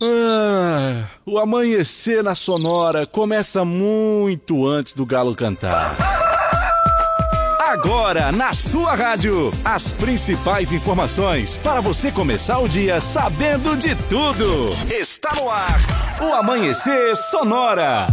Ah, o amanhecer na Sonora começa muito antes do galo cantar. Agora, na sua rádio, as principais informações para você começar o dia sabendo de tudo. Está no ar, o Amanhecer Sonora.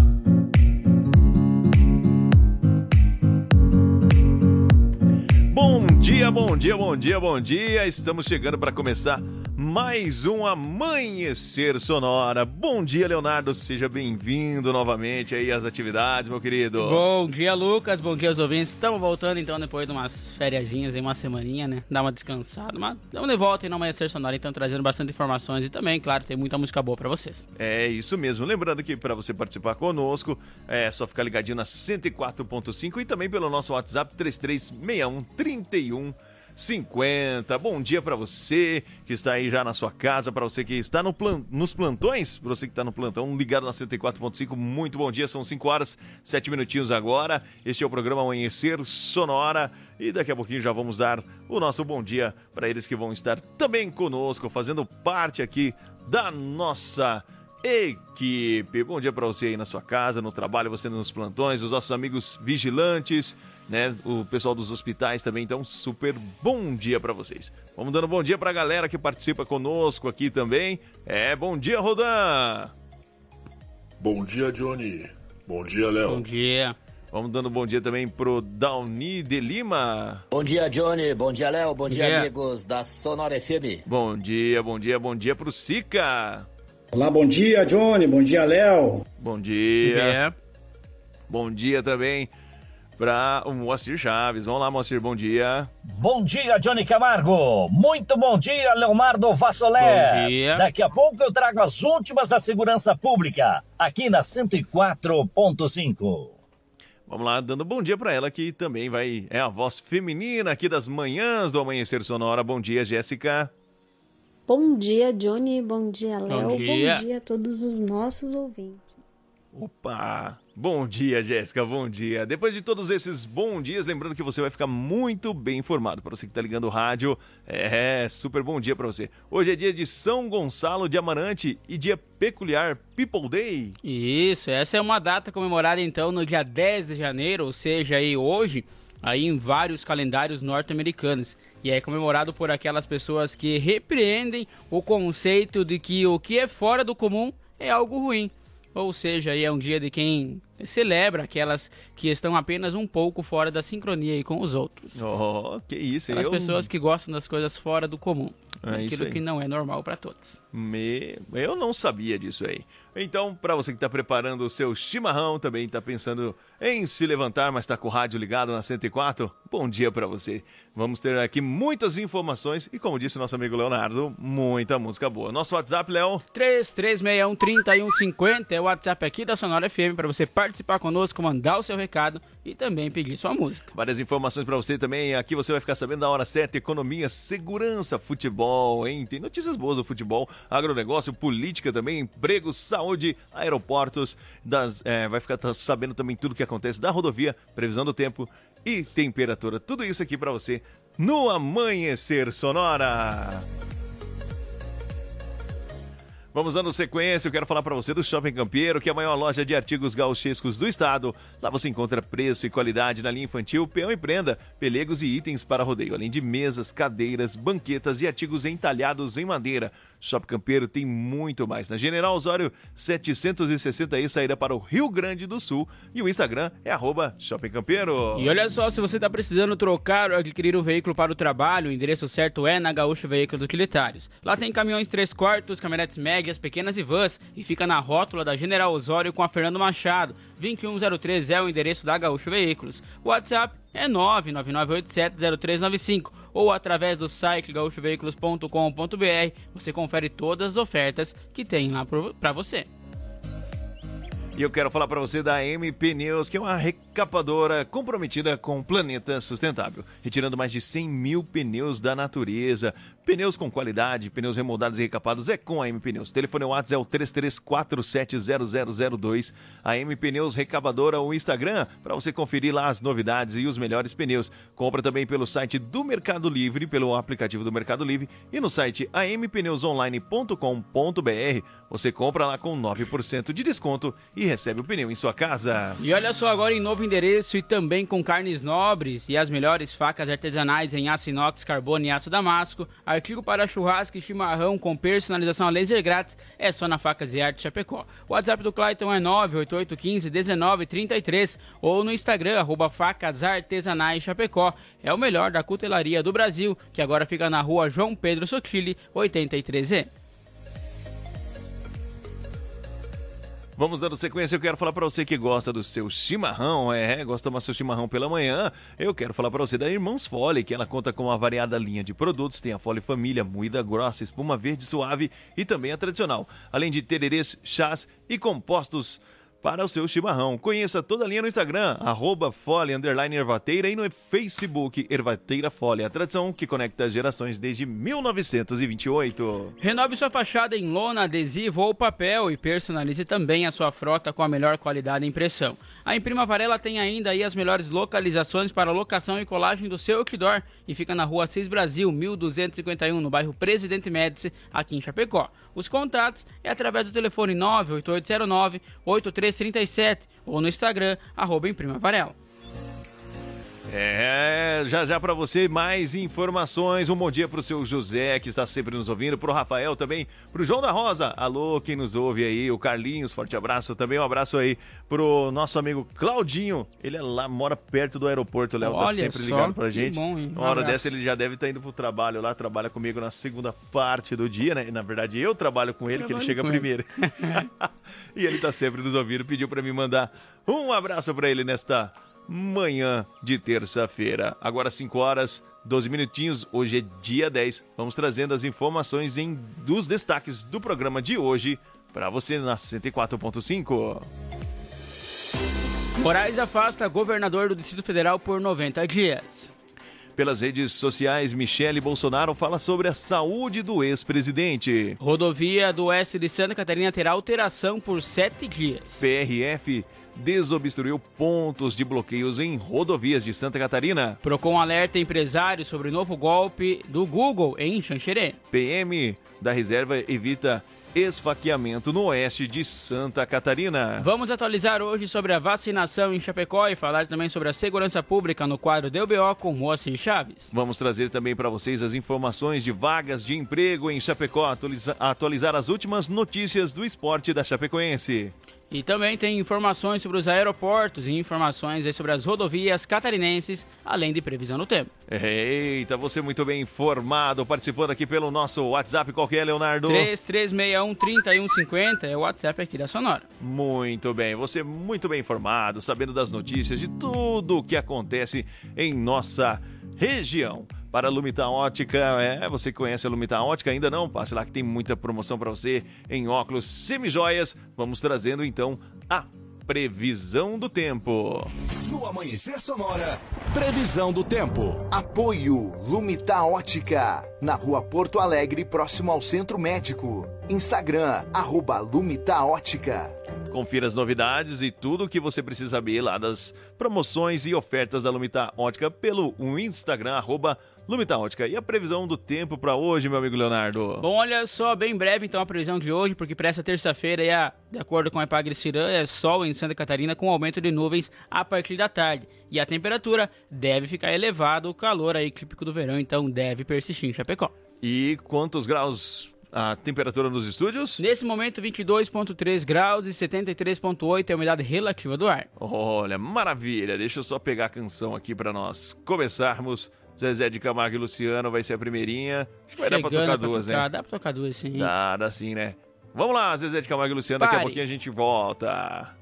Bom dia, bom dia, bom dia, bom dia. Estamos chegando para começar mais um Amanhecer Sonora. Bom dia, Leonardo. Seja bem-vindo novamente aí às atividades, meu querido. Bom dia, Lucas. Bom dia aos ouvintes. Estamos voltando então depois de umas férias em uma semaninha, né? Dar uma descansada. Mas estamos de volta aí no Amanhecer Sonora, então trazendo bastante informações e também, claro, tem muita música boa para vocês. É isso mesmo. Lembrando que para você participar conosco, é só ficar ligadinho na 104.5 e também pelo nosso WhatsApp 3361 31 50. Bom dia para você que está aí já na sua casa, para você que está no plan... nos plantões, para você que está no plantão ligado na 104.5. Muito bom dia, são 5 horas, 7 minutinhos agora. Este é o programa Amanhecer Sonora e daqui a pouquinho já vamos dar o nosso bom dia para eles que vão estar também conosco, fazendo parte aqui da nossa equipe. Bom dia para você aí na sua casa, no trabalho, você nos plantões, os nossos amigos vigilantes né? O pessoal dos hospitais também. Então, super bom dia para vocês. Vamos dando bom dia para a galera que participa conosco aqui também. É, bom dia, Rodan! Bom dia, Johnny. Bom dia, Léo. Bom dia. Vamos dando bom dia também pro Downy de Lima. Bom dia, Johnny. Bom dia, Léo. Bom, bom dia, dia, amigos da Sonora FM. Bom dia, bom dia, bom dia pro Sica. Olá, bom dia, Johnny. Bom dia, Léo. Bom dia. Bom dia, bom dia também para o Moacir Chaves. Vamos lá, Moacir, bom dia. Bom dia, Johnny Camargo. Muito bom dia, Leonardo Vassolé. Bom dia. Daqui a pouco eu trago as últimas da segurança pública, aqui na 104.5. Vamos lá, dando bom dia para ela que também vai é a voz feminina aqui das manhãs do Amanhecer Sonora. Bom dia, Jéssica. Bom dia, Johnny. Bom dia, Léo. Bom dia. Bom dia a todos os nossos ouvintes. Opa! Bom dia, Jéssica, bom dia. Depois de todos esses bons dias, lembrando que você vai ficar muito bem informado. Para você que está ligando o rádio, é super bom dia para você. Hoje é dia de São Gonçalo de Amarante e dia peculiar People Day. Isso, essa é uma data comemorada então no dia 10 de janeiro, ou seja, aí hoje, aí em vários calendários norte-americanos. E é comemorado por aquelas pessoas que repreendem o conceito de que o que é fora do comum é algo ruim ou seja, aí é um dia de quem celebra aquelas que estão apenas um pouco fora da sincronia com os outros. Oh, que isso, As eu... pessoas que gostam das coisas fora do comum, é aquilo que não é normal para todos. Me... Eu não sabia disso aí. Então, para você que está preparando o seu chimarrão, também está pensando em se levantar, mas está com o rádio ligado na 104, bom dia para você. Vamos ter aqui muitas informações e, como disse o nosso amigo Leonardo, muita música boa. Nosso WhatsApp, Léo? 3361-3150 é o WhatsApp aqui da Sonora FM para você participar conosco, mandar o seu recado e também pedir sua música. Várias informações para você também. Aqui você vai ficar sabendo da hora certa: economia, segurança, futebol, hein? Tem notícias boas do futebol, agronegócio, política também, emprego, saúde, aeroportos. Das, é, vai ficar sabendo também tudo o que acontece da rodovia, previsão do tempo e temperatura. Tudo isso aqui para você no Amanhecer Sonora. Vamos dando sequência, eu quero falar para você do Shopping Campeiro, que é a maior loja de artigos gauchescos do estado. Lá você encontra preço e qualidade na linha infantil, peão e prenda, pelegos e itens para rodeio, além de mesas, cadeiras, banquetas e artigos entalhados em madeira. Shopping Campeiro tem muito mais. Na General Osório 760 aí, saída para o Rio Grande do Sul. E o Instagram é arroba Shopping Campeiro. E olha só, se você está precisando trocar ou adquirir um veículo para o trabalho, o endereço certo é na Gaúcho Veículos Utilitários. Lá tem caminhões 3 quartos, caminhonetes médias, pequenas e vans. E fica na rótula da General Osório com a Fernando Machado. 2103 é o endereço da Gaúcho Veículos. O WhatsApp é 999870395 ou através do site gaúchoveículos.com.br. Você confere todas as ofertas que tem lá para você. E eu quero falar para você da MP News, que é uma recapadora comprometida com o planeta sustentável, retirando mais de 100 mil pneus da natureza, Pneus com qualidade, pneus remoldados e recapados é com a M Pneus. Telefone WhatsApp é o 33470002. A M Pneus Recabadora, o Instagram, para você conferir lá as novidades e os melhores pneus. Compra também pelo site do Mercado Livre, pelo aplicativo do Mercado Livre e no site ampneusonline.com.br. Você compra lá com 9% de desconto e recebe o pneu em sua casa. E olha só agora em novo endereço e também com carnes nobres e as melhores facas artesanais em aço inox, carbono e aço damasco. Artigo para churrasco e chimarrão com personalização a laser grátis é só na Facas e Arte Chapecó. O WhatsApp do Clayton é 988151933 ou no Instagram, arroba Facas Artesanais Chapecó. É o melhor da cutelaria do Brasil, que agora fica na rua João Pedro Sotile, 83E. Vamos dando sequência, eu quero falar para você que gosta do seu chimarrão, é, gosta de tomar seu chimarrão pela manhã. Eu quero falar para você da Irmãos Fole, que ela conta com uma variada linha de produtos, tem a Fole Família, moída grossa, espuma verde suave e também a tradicional, além de tererês, chás e compostos para o seu chimarrão. Conheça toda a linha no Instagram, arroba Fole, Ervateira e no Facebook Ervateira Fole, a tradição que conecta as gerações desde 1928. Renove sua fachada em lona, adesivo ou papel e personalize também a sua frota com a melhor qualidade de impressão. A Imprima Varela tem ainda aí as melhores localizações para locação e colagem do seu outdoor e fica na rua 6 Brasil, 1251, no bairro Presidente Médici, aqui em Chapecó. Os contatos é através do telefone 98809 8337 ou no Instagram, arroba Imprima Varela. É, já já para você mais informações. Um bom dia pro seu José, que está sempre nos ouvindo, pro Rafael também, pro João da Rosa. Alô, quem nos ouve aí, o Carlinhos, forte abraço. Também um abraço aí pro nosso amigo Claudinho. Ele é lá, mora perto do aeroporto, o Léo tá sempre só, ligado pra que gente. bom, hein? Um Uma hora abraço. dessa ele já deve estar indo pro trabalho lá, trabalha comigo na segunda parte do dia, né? Na verdade, eu trabalho com ele, que ele Trabalho chega ele. primeiro. e ele tá sempre nos ouvindo, pediu para me mandar um abraço para ele nesta manhã de terça-feira. Agora 5 horas, 12 minutinhos, hoje é dia 10. Vamos trazendo as informações em dos destaques do programa de hoje para você na 104.5. Moraes afasta governador do Distrito Federal por 90 dias. Pelas redes sociais, Michele Bolsonaro fala sobre a saúde do ex-presidente. Rodovia do oeste de Santa Catarina terá alteração por sete dias. PRF desobstruiu pontos de bloqueios em rodovias de Santa Catarina. Procon alerta empresários sobre o novo golpe do Google em Xanxerê. PM da reserva evita esfaqueamento no oeste de Santa Catarina. Vamos atualizar hoje sobre a vacinação em Chapecó e falar também sobre a segurança pública no quadro DBO com Moacir Chaves. Vamos trazer também para vocês as informações de vagas de emprego em Chapecó, atualiza- atualizar as últimas notícias do esporte da Chapecoense. E também tem informações sobre os aeroportos e informações sobre as rodovias catarinenses, além de previsão do tempo. Eita, você muito bem informado, participando aqui pelo nosso WhatsApp. Qual que é, Leonardo? 3361-3150 é o WhatsApp aqui da Sonora. Muito bem, você muito bem informado, sabendo das notícias, de tudo o que acontece em nossa região. Para a Lumita Ótica, é, você conhece a Lumita Ótica? Ainda não? Passe lá que tem muita promoção para você em óculos semijoias. Vamos trazendo então a previsão do tempo. No Amanhecer Sonora, previsão do tempo. Apoio Lumita Ótica, na rua Porto Alegre, próximo ao Centro Médico. Instagram, arroba Lumita Ótica. Confira as novidades e tudo o que você precisa saber lá das promoções e ofertas da Lumita Ótica pelo Instagram, arroba Lumita Ótica. E a previsão do tempo para hoje, meu amigo Leonardo? Bom, olha só, bem breve então a previsão de hoje, porque para essa terça-feira, é de acordo com a Epagre Cirã, é sol em Santa Catarina com aumento de nuvens a partir da tarde. E a temperatura deve ficar elevada, o calor aí típico do verão, então deve persistir em Chapecó. E quantos graus a temperatura nos estúdios? Nesse momento, 22,3 graus e 73,8 é a umidade relativa do ar. Olha, maravilha. Deixa eu só pegar a canção aqui para nós começarmos. Zezé de Camargo e Luciano vai ser a primeirinha. Acho que vai dar pra tocar pra duas, tocar, né? Dá pra tocar duas, sim. Dá, dá sim, né? Vamos lá, Zezé de Camargo e Luciano. Daqui a Pare. pouquinho a gente volta.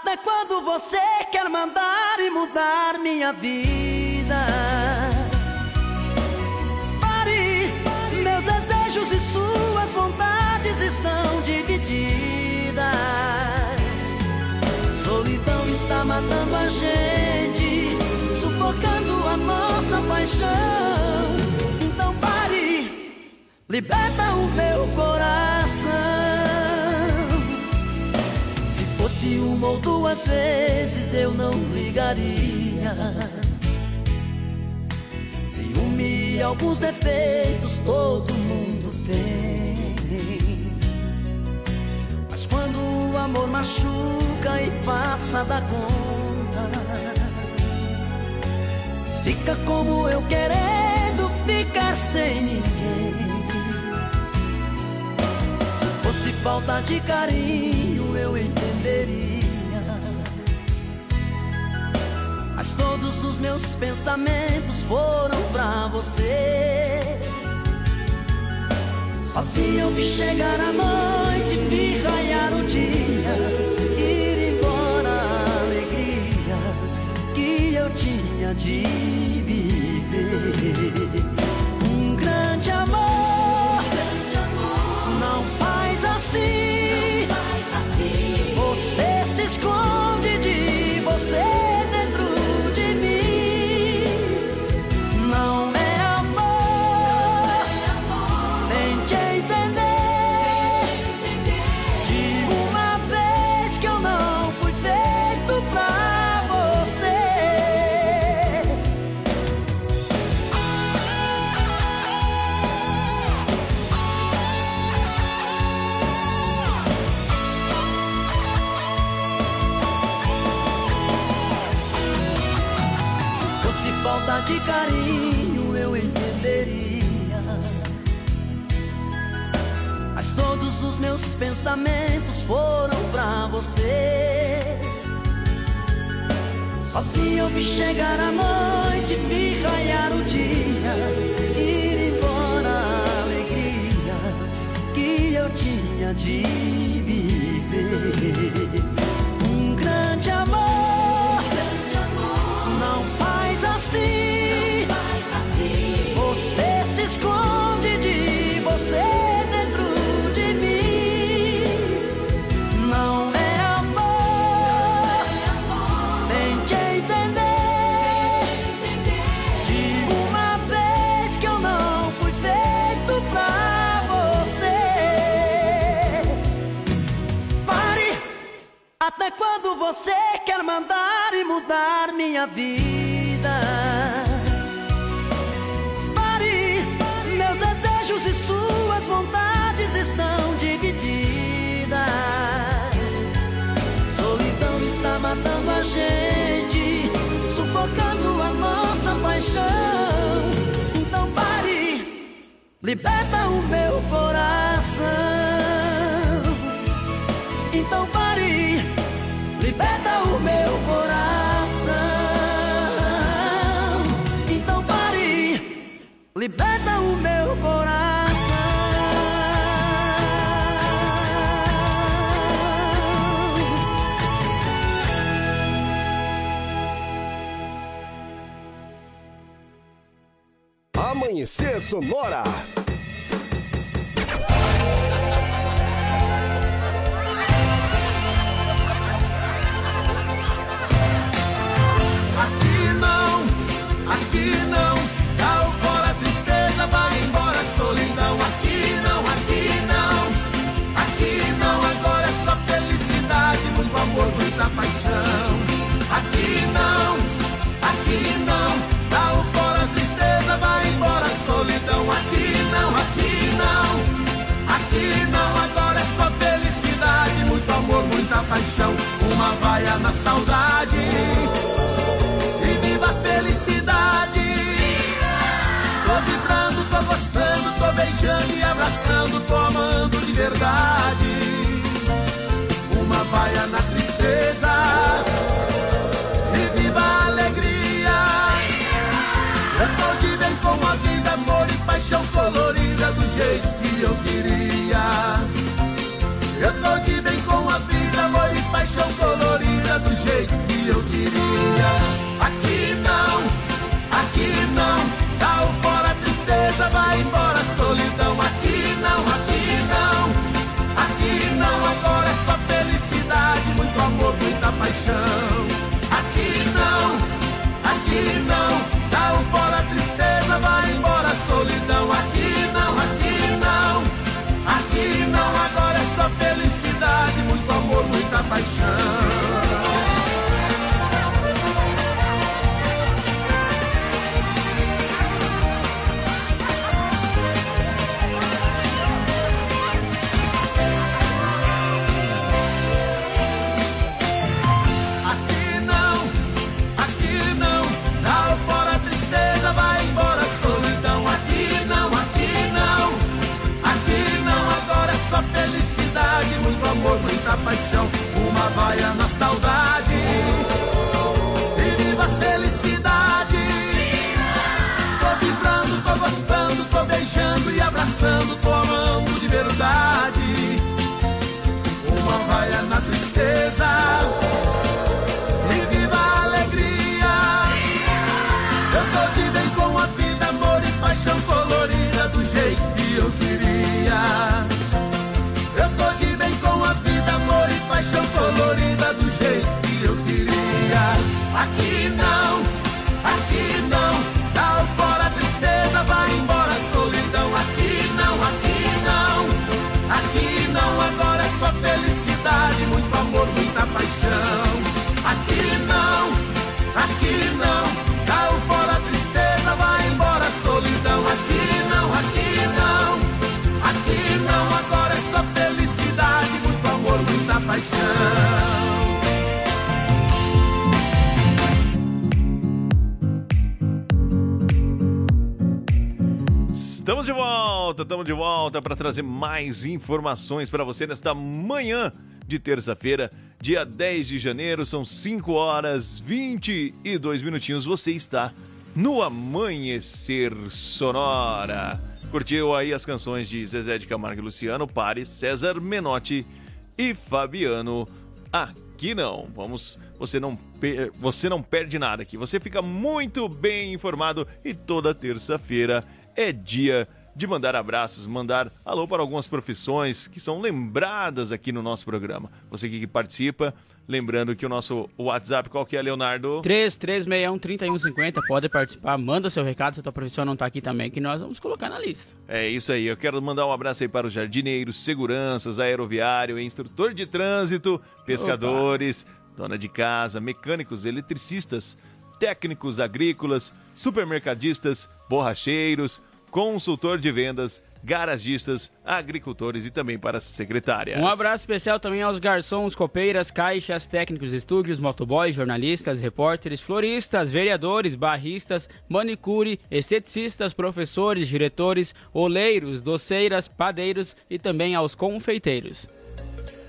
Até quando você quer mandar e mudar minha vida? Pare, meus desejos e suas vontades estão divididas. Solidão está matando a gente, sufocando a nossa paixão. Então pare, liberta o meu coração. Uma ou duas vezes eu não ligaria. Ciúme e alguns defeitos todo mundo tem. Mas quando o amor machuca e passa da conta, fica como eu querendo ficar sem ninguém. Se fosse falta de carinho, eu entenderia. Mas todos os meus pensamentos foram pra você. Sozinho eu vi chegar a noite, vi raiar o dia, ir embora a alegria que eu tinha de pensamentos foram pra você. Sozinho eu vi chegar a noite, vi raiar o dia, ir embora a alegria que eu tinha de mudar minha vida? Pare! Meus desejos e suas vontades estão divididas. Solidão está matando a gente, sufocando a nossa paixão. Então pare! Liberta o meu coração. Amanhecer Sonora. Aqui não, aqui não, tá fora a tristeza, vai embora solidão. Aqui não, aqui não, aqui não, agora é só felicidade, muito amor, muita paixão. Paixão. Uma vaia na saudade e viva a felicidade. Tô vibrando, tô gostando, tô beijando e abraçando, tô amando de verdade. Uma vaia na tristeza e viva a alegria. Eu tô paixão colorida do jeito que eu queria. Aqui não, aqui não, dá o fora a tristeza, vai embora a solidão. Aqui não, aqui não, aqui não, agora é só felicidade, muito amor, muita paixão. Aqui não, aqui não, dá o fora a tristeza. da paixão. Vaia na saudade. E viva a felicidade! Tô vibrando, tô gostando, tô beijando e abraçando, tô amando de verdade. Uma vaia na tristeza. E viva a alegria! Eu tô de bem com a vida, amor e paixão colorida do jeito que eu queria. Aqui não, aqui não, dá fora a tristeza, vai embora a solidão. Aqui não, aqui não, aqui não, agora é só felicidade, muito amor, muita paixão. Estamos de volta, estamos de volta para trazer mais informações para você nesta manhã de terça-feira, dia 10 de janeiro, são 5 horas 22 minutinhos. Você está no Amanhecer Sonora. Curtiu aí as canções de Zezé de Camargo e Luciano, Pares, César Menotti e Fabiano. Aqui não, vamos. Você não, você não perde nada aqui. Você fica muito bem informado e toda terça-feira é dia de mandar abraços, mandar alô para algumas profissões que são lembradas aqui no nosso programa. Você que participa, lembrando que o nosso WhatsApp, qual que é, Leonardo? 3361-3150, pode participar, manda seu recado se a tua profissão não tá aqui também, que nós vamos colocar na lista. É isso aí. Eu quero mandar um abraço aí para os jardineiros, seguranças, aeroviário, instrutor de trânsito, pescadores, dona de casa, mecânicos, eletricistas, técnicos agrícolas, supermercadistas, borracheiros, consultor de vendas, garagistas, agricultores e também para as secretárias. Um abraço especial também aos garçons, copeiras, caixas, técnicos estúdios, motoboys, jornalistas, repórteres, floristas, vereadores, barristas, manicure, esteticistas, professores, diretores, oleiros, doceiras, padeiros e também aos confeiteiros.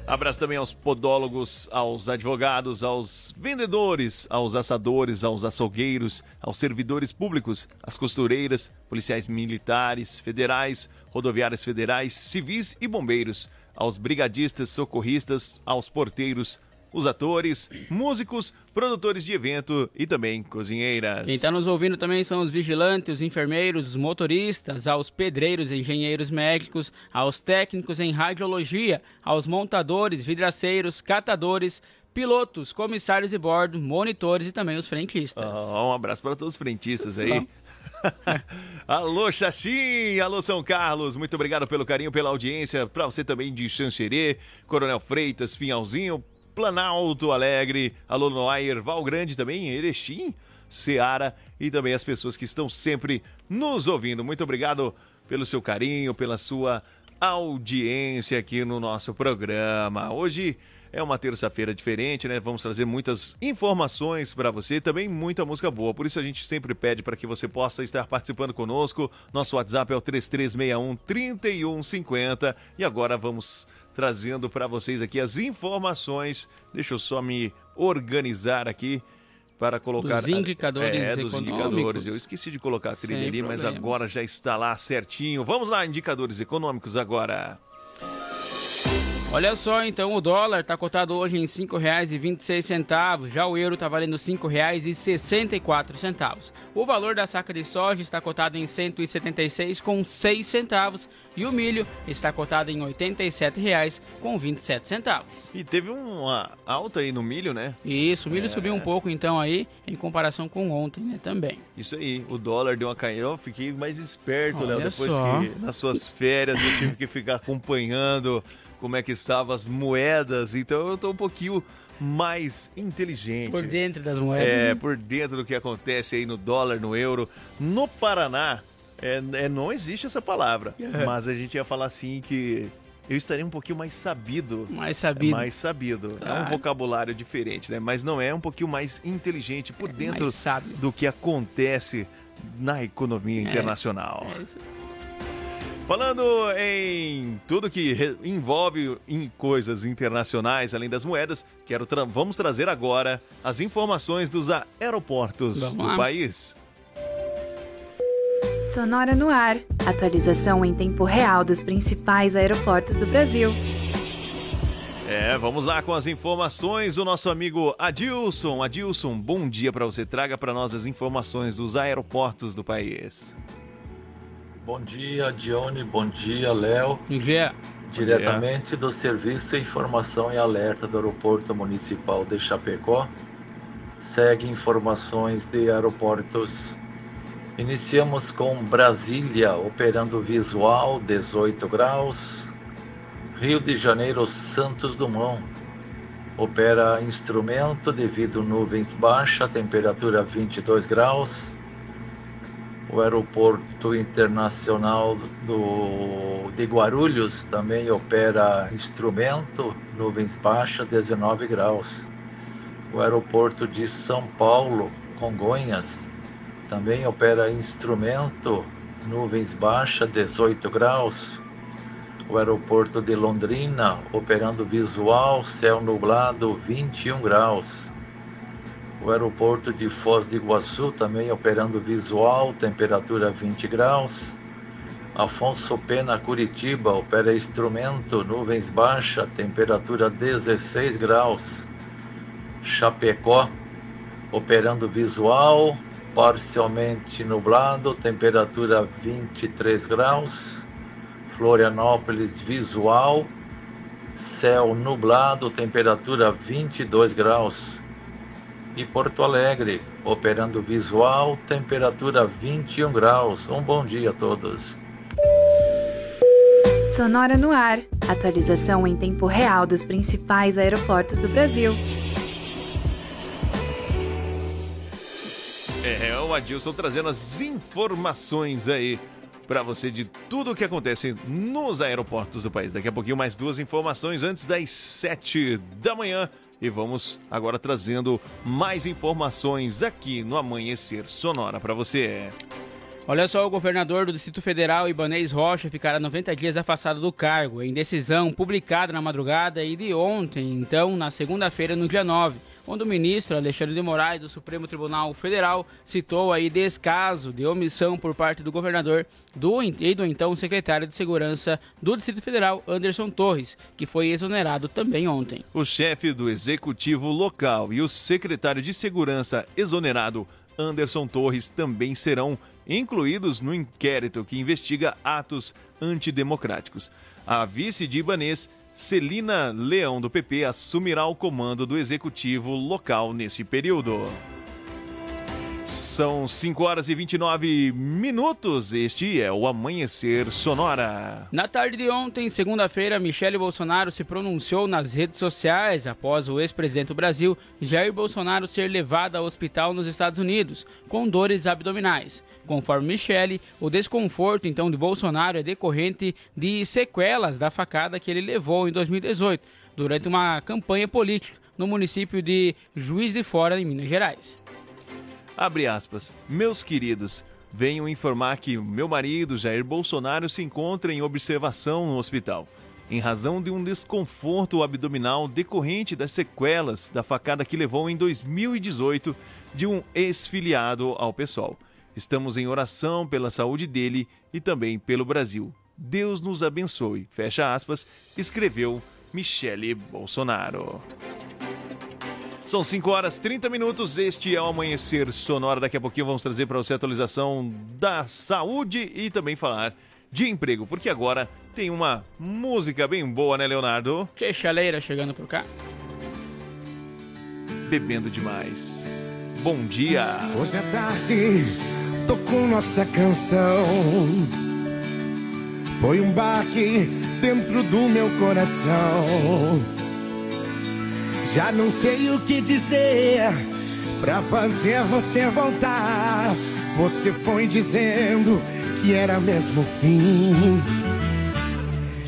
Abraço também aos podólogos, aos advogados, aos vendedores, aos assadores, aos açougueiros, aos servidores públicos, às costureiras, policiais militares, federais, rodoviárias federais, civis e bombeiros, aos brigadistas, socorristas, aos porteiros, os atores, músicos, produtores de evento e também cozinheiras. Quem está nos ouvindo também são os vigilantes, os enfermeiros, os motoristas, aos pedreiros, engenheiros médicos, aos técnicos em radiologia, aos montadores, vidraceiros, catadores, pilotos, comissários de bordo, monitores e também os frentistas. Ah, um abraço para todos os frentistas aí. Alô, Xaxim! Alô, São Carlos! Muito obrigado pelo carinho, pela audiência. Para você também de Xanxerê, Coronel Freitas, Pinhalzinho, Planalto Alegre, alô, Noair, Val Grande também, Erechim, Seara e também as pessoas que estão sempre nos ouvindo. Muito obrigado pelo seu carinho, pela sua audiência aqui no nosso programa. Hoje é uma terça-feira diferente, né? Vamos trazer muitas informações para você, também muita música boa. Por isso a gente sempre pede para que você possa estar participando conosco. Nosso WhatsApp é o 3361 3150 e agora vamos trazendo para vocês aqui as informações. Deixa eu só me organizar aqui para colocar Dos indicadores é, dos indicadores. Eu esqueci de colocar a trilha Sem ali, mas problemas. agora já está lá certinho. Vamos lá, indicadores econômicos agora. Olha só, então o dólar está cotado hoje em R$ 5,26, já o euro está valendo R$ 5,64. O valor da saca de soja está cotado em R$ 176,06 centavos e o milho está cotado em R$ 87,27 centavos. E teve uma alta aí no milho, né? Isso, o milho É. subiu um pouco então aí em comparação com ontem, né, também. Isso aí, o dólar deu uma caída. Eu fiquei mais esperto, Léo, depois só. que nas suas férias eu tive que ficar acompanhando como é que estavam as moedas, então eu tô um pouquinho mais inteligente. Por dentro das moedas. É, né? por dentro do que acontece aí no dólar, no euro. No Paraná, é, é, não existe essa palavra, É. mas a gente ia falar assim que eu estaria um pouquinho mais sabido. Mais sabido. Mais sabido. É um vocabulário diferente, né? Mas não é um pouquinho mais inteligente por dentro mais sábio. do que acontece na economia internacional. É isso. Falando em tudo que envolve em coisas internacionais, além das moedas, quero tra- vamos trazer agora as informações dos aeroportos Vamos do lá. país. Sonora no ar. Atualização em tempo real dos principais aeroportos do Brasil. É, vamos lá com as informações. O nosso amigo Adilson. Adilson, bom dia para você. Traga para nós as informações dos aeroportos do país. Bom dia, Dione. Bom dia, Léo. Bom dia. Diretamente do Serviço de Informação e Alerta do Aeroporto Municipal de Chapecó, segue informações de aeroportos. Iniciamos com Brasília, operando visual 18 graus. Rio de Janeiro, Santos Dumont, opera instrumento devido nuvens baixa, temperatura 22 graus o aeroporto internacional do, de Guarulhos também opera instrumento, nuvens baixas, 19 graus. O aeroporto de São Paulo, Congonhas, também opera instrumento, nuvens baixas, 18 graus. O aeroporto de Londrina, operando visual, céu nublado, 21 graus. O aeroporto de Foz do Iguaçu também operando visual, temperatura 20 graus. Afonso Pena Curitiba opera instrumento, nuvens baixa, temperatura 16 graus. Chapecó operando visual, parcialmente nublado, temperatura 23 graus. Florianópolis visual, céu nublado, temperatura 22 graus e Porto Alegre, operando visual, temperatura 21 graus. Um bom dia a todos. Sonora no ar. Atualização em tempo real dos principais aeroportos do Brasil. É, o Adilson trazendo as informações aí para você de tudo o que acontece nos aeroportos do país. Daqui a pouquinho mais duas informações antes das sete da manhã. E vamos agora trazendo mais informações aqui no Amanhecer Sonora para você. Olha só, o governador do Distrito Federal, Ibanez Rocha, ficará 90 dias afastado do cargo, em decisão publicada na madrugada e de ontem, então, na segunda-feira, no dia 9, onde o ministro Alexandre de Moraes, do Supremo Tribunal Federal, citou aí descaso de omissão por parte do governador do, e do então secretário de Segurança do Distrito Federal, Anderson Torres, que foi exonerado também ontem. O chefe do executivo local e o secretário de segurança exonerado, Anderson Torres, também serão incluídos no inquérito que investiga atos antidemocráticos. A vice de Ibanês, Celina Leão do PP, assumirá o comando do executivo local nesse período. São 5 horas e 29 minutos. Este é o Amanhecer Sonora. Na tarde de ontem, segunda-feira, Michele Bolsonaro se pronunciou nas redes sociais após o ex-presidente do Brasil, Jair Bolsonaro, ser levado ao hospital nos Estados Unidos com dores abdominais. Conforme Michele, o desconforto então de Bolsonaro é decorrente de sequelas da facada que ele levou em 2018 durante uma campanha política no município de Juiz de Fora, em Minas Gerais. Abre aspas. Meus queridos, venho informar que meu marido, Jair Bolsonaro, se encontra em observação no hospital, em razão de um desconforto abdominal decorrente das sequelas da facada que levou em 2018 de um ex-filiado ao pessoal. Estamos em oração pela saúde dele e também pelo Brasil. Deus nos abençoe. Fecha aspas, escreveu Michele Bolsonaro. São 5 horas e 30 minutos. Este é o Amanhecer Sonora. Daqui a pouquinho vamos trazer para você a atualização da saúde e também falar de emprego, porque agora tem uma música bem boa, né, Leonardo? Que chaleira chegando por cá. Bebendo demais. Bom dia. Hoje à tarde, tô com nossa canção. Foi um baque dentro do meu coração. Já não sei o que dizer pra fazer você voltar. Você foi dizendo que era mesmo o fim.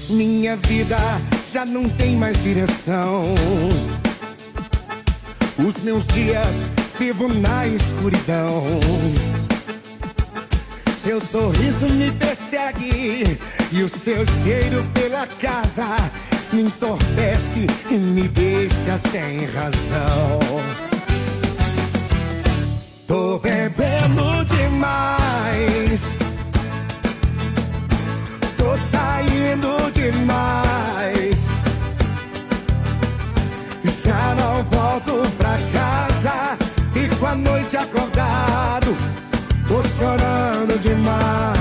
Minha vida já não tem mais direção. Os meus dias vivo na escuridão. Seu sorriso me persegue e o seu cheiro pela casa me entorpece e me deixa sem razão. Tô bebendo demais. Tô saindo demais. Já não volto pra casa. Fico a noite acordado. Tô chorando demais.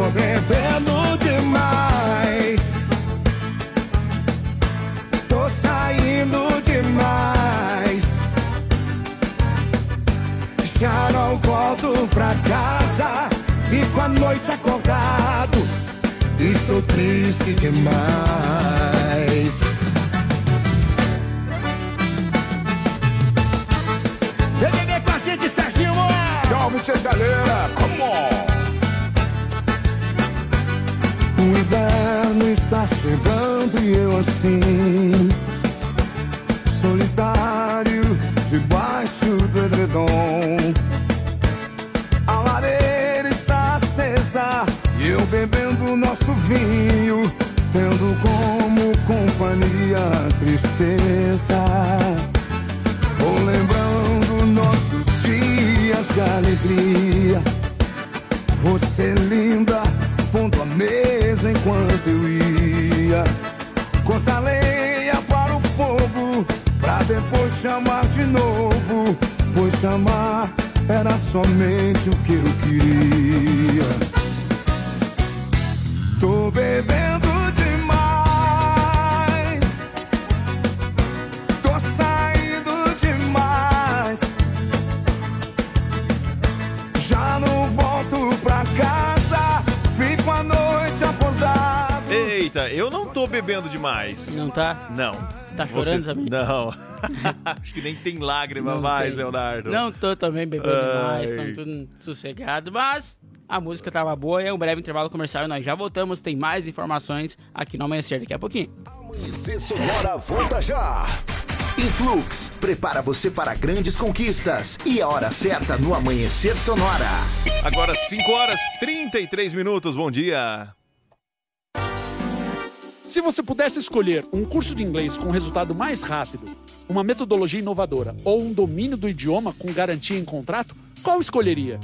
Tô bebendo demais. Tô saindo demais. Já não volto pra casa. Fico a noite acordado. Estou triste demais. Vem beber com a gente, Serginho! Salve, tia Chaleira! Come on! O inverno está chegando e eu assim Solitário debaixo do edredom. A lareira está acesa e eu bebendo nosso vinho Tendo como companhia a tristeza. Vou lembrando nossos dias de alegria Você linda pondo a mesa enquanto eu ia. Conta lenha para o fogo, pra depois chamar de novo. Pois chamar era somente o que eu queria. Tô bebendo pra casa. Fico a noite acordado. Eita, eu não tô bebendo demais. Não tá? Não. Tá chorando também? Não. Acho que nem tem lágrima Não mais, tem. Leonardo. Não tô também bebendo Ai. demais, estamos tudo sossegado, mas a música tava boa, é um breve intervalo comercial e nós já voltamos, tem mais informações aqui no Amanhecer daqui a pouquinho. Amanhecer Sonora volta já. Influx, prepara você para grandes conquistas. E a hora certa no Amanhecer Sonora. Agora 5 horas 33 minutos, bom dia. Se você pudesse escolher um curso de inglês com resultado mais rápido, uma metodologia inovadora ou um domínio do idioma com garantia em contrato, qual escolheria?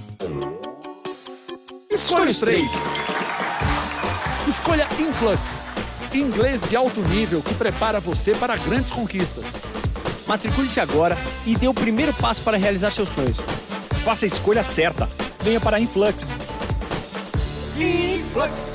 Escolha os três. Escolha Influx, inglês de alto nível que prepara você para grandes conquistas. Matricule-se agora e dê o primeiro passo para realizar seus sonhos. Faça a escolha certa. Venha para a Influx. Influx.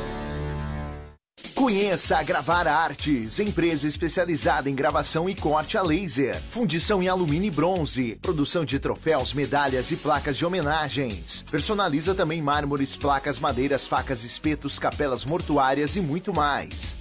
Conheça a Gravar Artes, empresa especializada em gravação e corte a laser, fundição em alumínio e bronze, produção de troféus, medalhas e placas de homenagens. Personaliza também mármores, placas, madeiras, facas, espetos, capelas mortuárias e muito mais.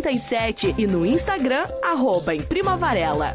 988098337 e no Instagram, arroba em Prima Varela.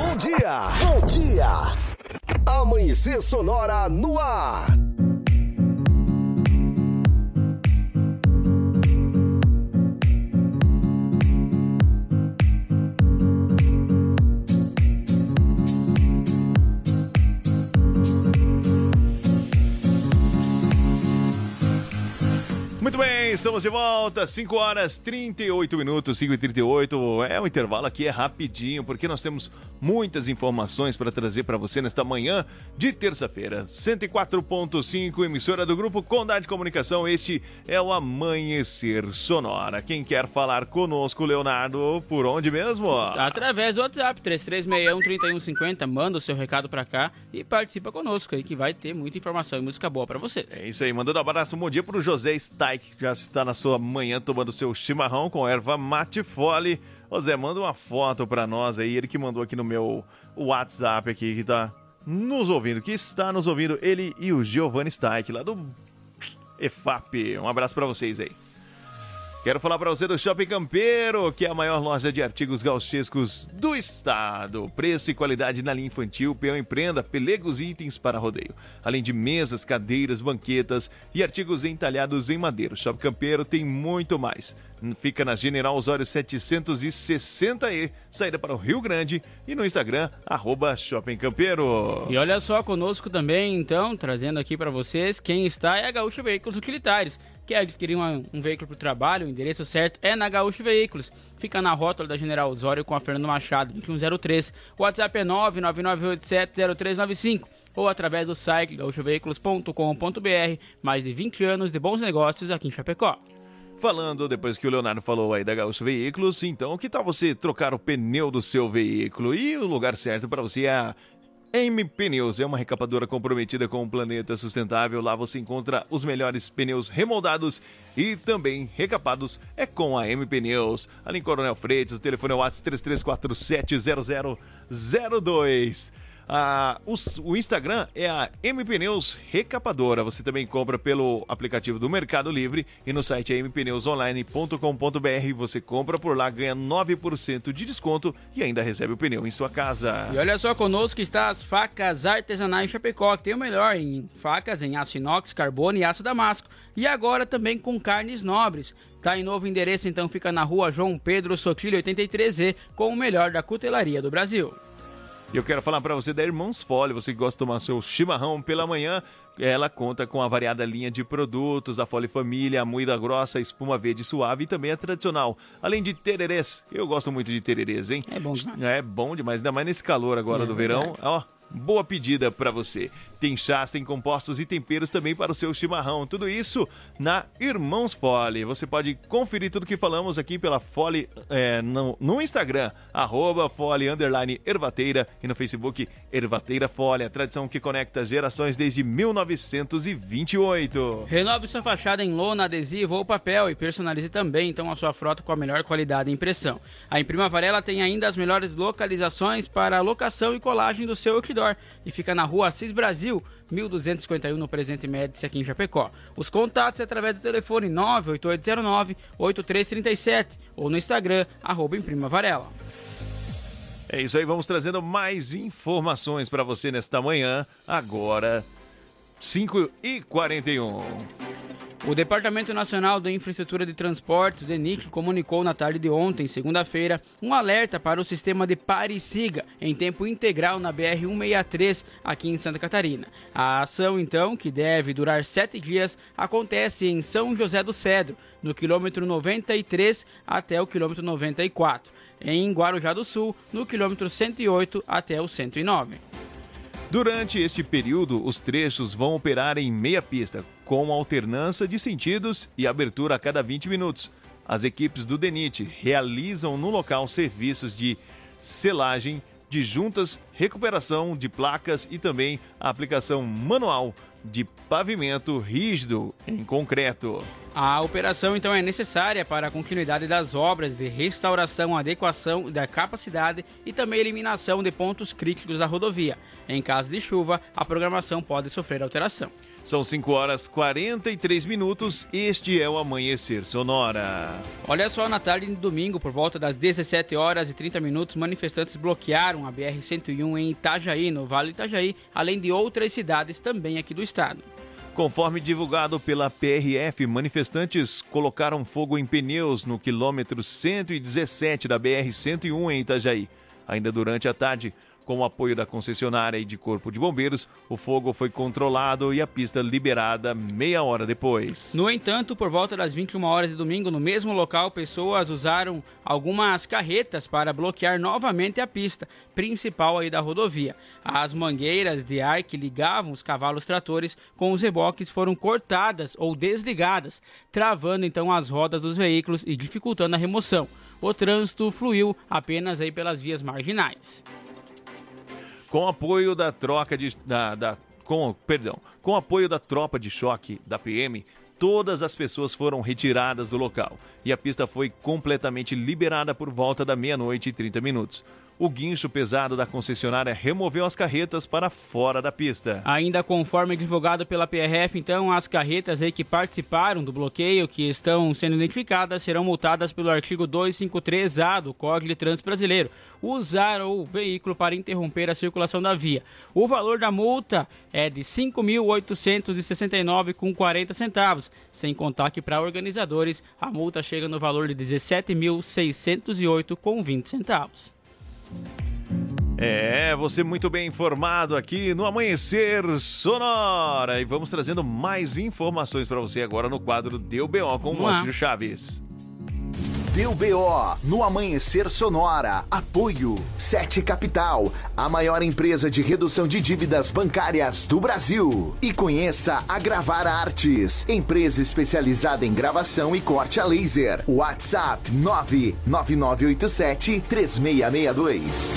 Bom dia! Bom dia! Amanhecer Sonora no ar! Muito bem, estamos de volta, 5 horas 38 minutos, 5 e 38 É, o intervalo aqui é rapidinho, porque nós temos muitas informações para trazer para você nesta manhã de terça-feira. 104.5, emissora do Grupo Condade Comunicação. Este é o Amanhecer Sonora. Quem quer falar conosco, Leonardo, por onde mesmo? Através do WhatsApp, 3361-3150. Manda o seu recado para cá e participa conosco aí, que vai ter muita informação e música boa para vocês. É isso aí, mandando um abraço, um bom dia pro José Stein, que já está na sua manhã tomando seu chimarrão com erva mate fole. Ô Zé, manda uma foto pra nós aí, ele que mandou aqui no meu WhatsApp aqui, que tá nos ouvindo, que está nos ouvindo, ele e o Giovanni Staik, lá do EFAP. Um abraço pra vocês aí. Quero falar para você do Shopping Campeiro, que é a maior loja de artigos gauchescos do estado. Preço e qualidade na linha infantil, peão e prenda, pelegos e itens para rodeio. Além de mesas, cadeiras, banquetas e artigos entalhados em madeira. O Shopping Campeiro tem muito mais. Fica na General Osório 760E, saída para o Rio Grande e no Instagram, arroba Shopping Campeiro. E olha só, conosco também, então, trazendo aqui para vocês, quem está é a Gaúcha Veículos Utilitários. Quer adquirir um, veículo para o trabalho, o endereço certo é na Gaúcha Veículos. Fica na rótula da General Osório com a Fernando Machado, 2103. O WhatsApp é 999870395 ou através do site gaúchoveículos.com.br. Mais de 20 anos de bons negócios aqui em Chapecó. Falando, depois que o Leonardo falou aí da Gaúcho Veículos, então que tal você trocar o pneu do seu veículo? E o lugar certo para você é a M Pneus é uma recapadora comprometida com o planeta sustentável. Lá você encontra os melhores pneus remoldados e também recapados. É com a M Pneus. Ali em Coronel Freitas, o telefone é o WhatsApp 33470002. Ah, o, o, Instagram é a M Pneus Recapadora. Você também compra pelo aplicativo do Mercado Livre e no site é mpneusonline.com.br. Você compra por lá, ganha 9% de desconto e ainda recebe o pneu em sua casa. E olha só, conosco está as facas artesanais Chapecó, que tem o melhor em facas em aço inox, carbono e aço damasco. E agora também com carnes nobres. Tá em novo endereço, então fica na rua João Pedro Sotilho 83E, com o melhor da cutelaria do Brasil. E eu quero falar para você da Irmãos Fole, você que gosta de tomar seu chimarrão pela manhã, ela conta com a variada linha de produtos, a Fole Família, a moída grossa, a espuma verde suave e também a tradicional. Além de tererês, eu gosto muito de tererês, hein? É bom demais. É bom demais, ainda mais nesse calor agora É do verdade. verão. Ó, boa pedida para você. Tem chás, tem compostos e temperos também para o seu chimarrão. Tudo isso na Irmãos Fole. Você pode conferir tudo que falamos aqui pela Fole é, no, no Instagram, arroba Fole Ervateira e no Facebook Ervateira Fole, a tradição que conecta gerações desde 1928. Renove sua fachada em lona, adesivo ou papel e personalize também então a sua frota com a melhor qualidade e impressão. A Imprima Varela tem ainda as melhores localizações para a locação e colagem do seu outdoor e fica na rua Assis Brasil, 1251 no Presente Médici aqui em Chapecó. Os contatos é através do telefone 98809-8337 ou no Instagram, arroba Varela. É isso aí, vamos trazendo mais informações para você nesta manhã, agora 5 e 41. O Departamento Nacional de Infraestrutura de Transportes, DENIT, comunicou na tarde de ontem, segunda-feira, um alerta para o sistema de pare e siga em tempo integral na BR-163, aqui em Santa Catarina. A ação, então, que deve durar sete dias, acontece em São José do Cedro, no quilômetro 93 até o quilômetro 94, em Guarujá do Sul, no quilômetro 108 até o 109. Durante este período, os trechos vão operar em meia pista, com alternância de sentidos e abertura a cada 20 minutos. As equipes do DENIT realizam no local serviços de selagem de juntas, recuperação de placas e também a aplicação manual de pavimento rígido em concreto. A operação então é necessária para a continuidade das obras de restauração, adequação da capacidade e também eliminação de pontos críticos da rodovia. Em caso de chuva, a programação pode sofrer alteração. São 5 horas 43 minutos. Este é o Amanhecer Sonora. Olha só, na tarde de domingo, por volta das 17 horas e 30 minutos, manifestantes bloquearam a BR-101 em Itajaí, no Vale Itajaí, além de outras cidades também aqui do estado. Conforme divulgado pela PRF, manifestantes colocaram fogo em pneus no quilômetro 117 da BR-101 em Itajaí. Ainda durante a tarde, com o apoio da concessionária e de Corpo de Bombeiros, o fogo foi controlado e a pista liberada meia hora depois. No entanto, por volta das 21 horas de domingo, no mesmo local, pessoas usaram algumas carretas para bloquear novamente a pista principal aí da rodovia. As mangueiras de ar que ligavam os cavalos tratores com os reboques foram cortadas ou desligadas, travando então as rodas dos veículos e dificultando a remoção. O trânsito fluiu apenas aí pelas vias marginais. Com apoio da troca de. Da, da, com, perdão, com apoio da tropa de choque da PM, todas as pessoas foram retiradas do local e a pista foi completamente liberada por volta da meia-noite e 30 minutos. O guincho pesado da concessionária removeu as carretas para fora da pista. Ainda conforme divulgado pela PRF, então, as carretas que participaram do bloqueio, que estão sendo identificadas, serão multadas pelo artigo 253A do Código de Trânsito Brasileiro. Usar o veículo para interromper a circulação da via. O valor da multa é de R$ 5.869,40 centavos, sem contar que para organizadores a multa chega no valor de R$ 17.608,20 centavos. É, você muito bem informado aqui no Amanhecer Sonora. E vamos trazendo mais informações para você agora no quadro Deu BO com o. Moacir Chaves. Deu BO no Amanhecer Sonora. Apoio Sete Capital, a maior empresa de redução de dívidas bancárias do Brasil. E conheça a Gravar Artes, empresa especializada em gravação e corte a laser. WhatsApp 99987 3662.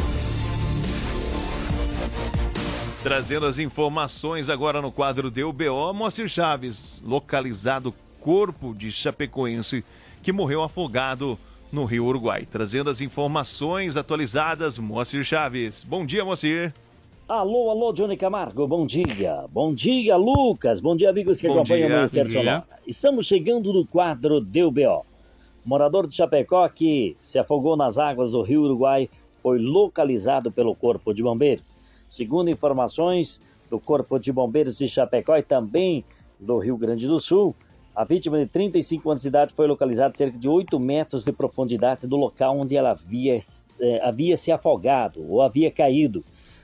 Trazendo as informações agora no quadro Deu BO, Moacir Chaves, localizado corpo de Chapecoense que morreu afogado no Rio Uruguai. Trazendo as informações atualizadas, Moacir Chaves. Bom dia, Moacir. Alô, alô, Johnny Camargo, bom dia. Bom dia, Lucas. Bom dia, amigos que Bom acompanham dia, o dia. Sonora. Estamos chegando no quadro Deu BO. Morador de Chapecó que se afogou nas águas do Rio Uruguai foi localizado pelo Corpo de Bombeiros. Segundo informações do Corpo de Bombeiros de Chapecó e também do Rio Grande do Sul, a vítima de 35 anos de idade foi localizada cerca de 8 metros de profundidade do local onde ela havia, eh, havia se afogado ou havia caído.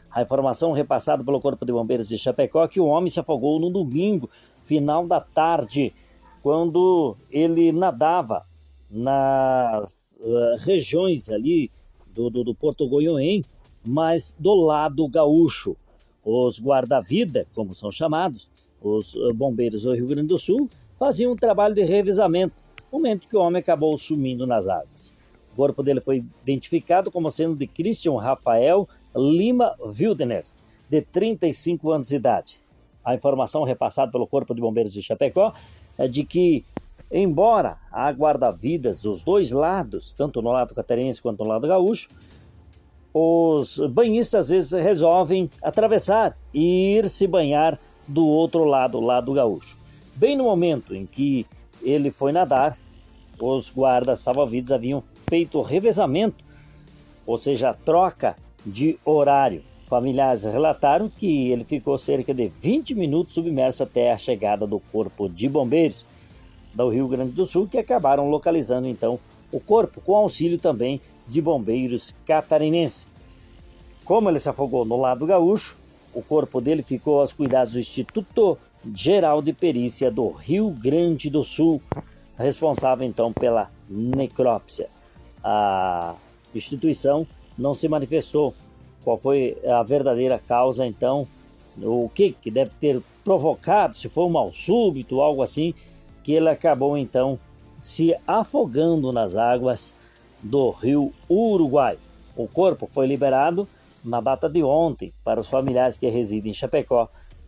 A informação repassada pelo Corpo de Bombeiros de Chapecó é que o homem se afogou no domingo, final da tarde, quando ele nadava nas uh, regiões ali do, do, do Porto Goiôem, mas do lado gaúcho. Os guarda-vida, como são chamados, os uh, bombeiros do Rio Grande do Sul, faziam um trabalho de revisamento, momento que o homem acabou sumindo nas águas. O corpo dele foi identificado como sendo de Christian Rafael Lima Wildner, de 35 anos de idade. A informação repassada pelo Corpo de Bombeiros de Chapecó é de que, embora há guarda-vidas dos dois lados, tanto no lado catarinense quanto no lado gaúcho, os banhistas às vezes resolvem atravessar e ir se banhar do outro lado, lado gaúcho. Bem no momento em que ele foi nadar, os guardas salva-vidas haviam feito revezamento, ou seja, troca de horário. Familiares relataram que ele ficou cerca de 20 minutos submerso até a chegada do corpo de bombeiros do Rio Grande do Sul, que acabaram localizando então o corpo, com auxílio também de bombeiros catarinenses. Como ele se afogou no lado gaúcho, o corpo dele ficou aos cuidados do Instituto Geral de Perícia do Rio Grande do Sul, responsável então pela necrópsia. A instituição não se manifestou qual foi a verdadeira causa, então, o que, que deve ter provocado, se foi um mal súbito, algo assim, que ele acabou então se afogando nas águas do rio Uruguai. O corpo foi liberado na data de ontem para os familiares que residem em Chapecó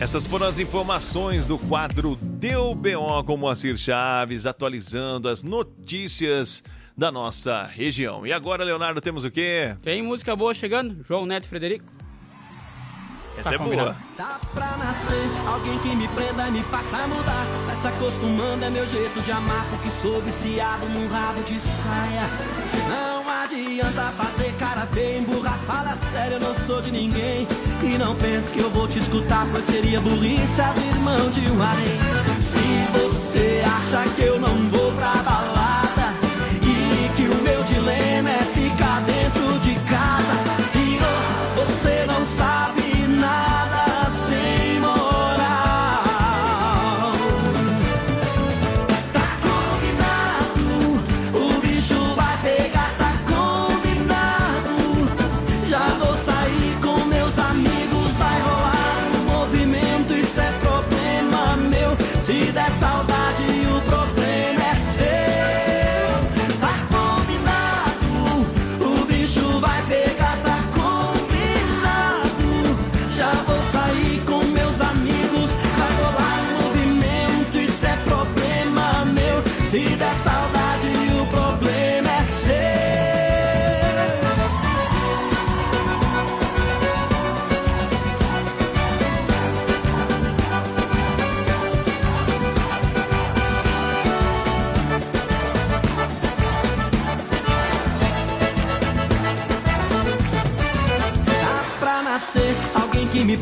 Essas foram as informações do quadro Deu BO com Moacir Chaves, atualizando as notícias da nossa região. E agora, Leonardo, temos o quê? Tem música boa chegando, João Neto Frederico. Essa Tá é combinado. boa. Tá pra nascer alguém que me prenda e me faça mudar. Vai se acostumando, é meu jeito de amar. Porque sou viciado num rabo de saia. Não adianta fazer cara feia, emburrar, fala sério, eu não sou de ninguém. E não pense que eu vou te escutar, pois seria burrice abrir mão de um harém. Se você acha que eu não vou pra balada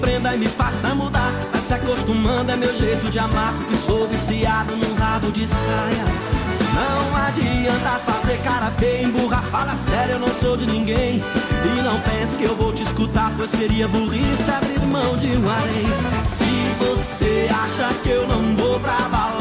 prenda e me faça mudar. Vai se acostumando, é meu jeito de amar. Porque sou viciado num rabo de saia. Não adianta fazer cara feia, emburrar, fala sério, eu não sou de ninguém. E não pense que eu vou te escutar, pois seria burrice abrir mão de um harém. Se você acha que eu não vou pra balada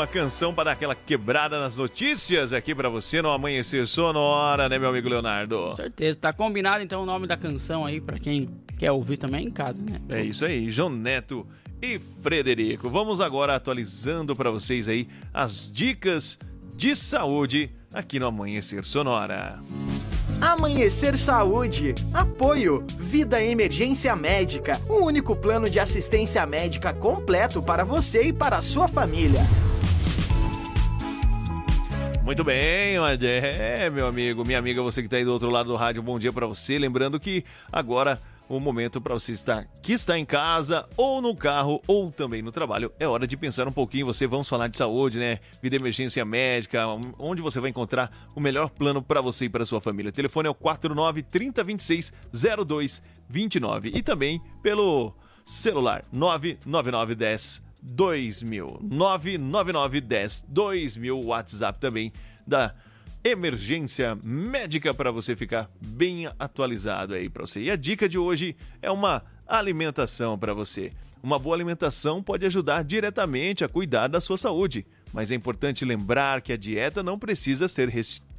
Frederico, a canção para dar aquela quebrada nas notícias aqui para você no Amanhecer Sonora, né, meu amigo Leonardo? Com certeza, tá combinado então o nome da canção aí para quem quer ouvir também em casa, né? É isso aí, João Neto e Frederico. Vamos agora atualizando para vocês aí as dicas de saúde aqui no Amanhecer Sonora. Amanhecer Saúde. Apoio. Vida Emergência Médica. O único plano de assistência médica completo para você e para a sua família. Muito bem, é, meu amigo, minha amiga, você que está aí do outro lado do rádio, bom dia para você. Lembrando que agora o momento para você estar que está em casa ou no carro ou também no trabalho. É hora de pensar um pouquinho. Você vamos falar de saúde, né? Vida emergência médica, onde você vai encontrar o melhor plano para você e para sua família. O telefone é o 49 3026 0229 e também pelo celular 99910 2000 99910 2000 WhatsApp também da emergência médica para você ficar bem atualizado aí para você. E a dica de hoje é uma alimentação para você. Uma boa alimentação pode ajudar diretamente a cuidar da sua saúde, mas é importante lembrar que a dieta não precisa ser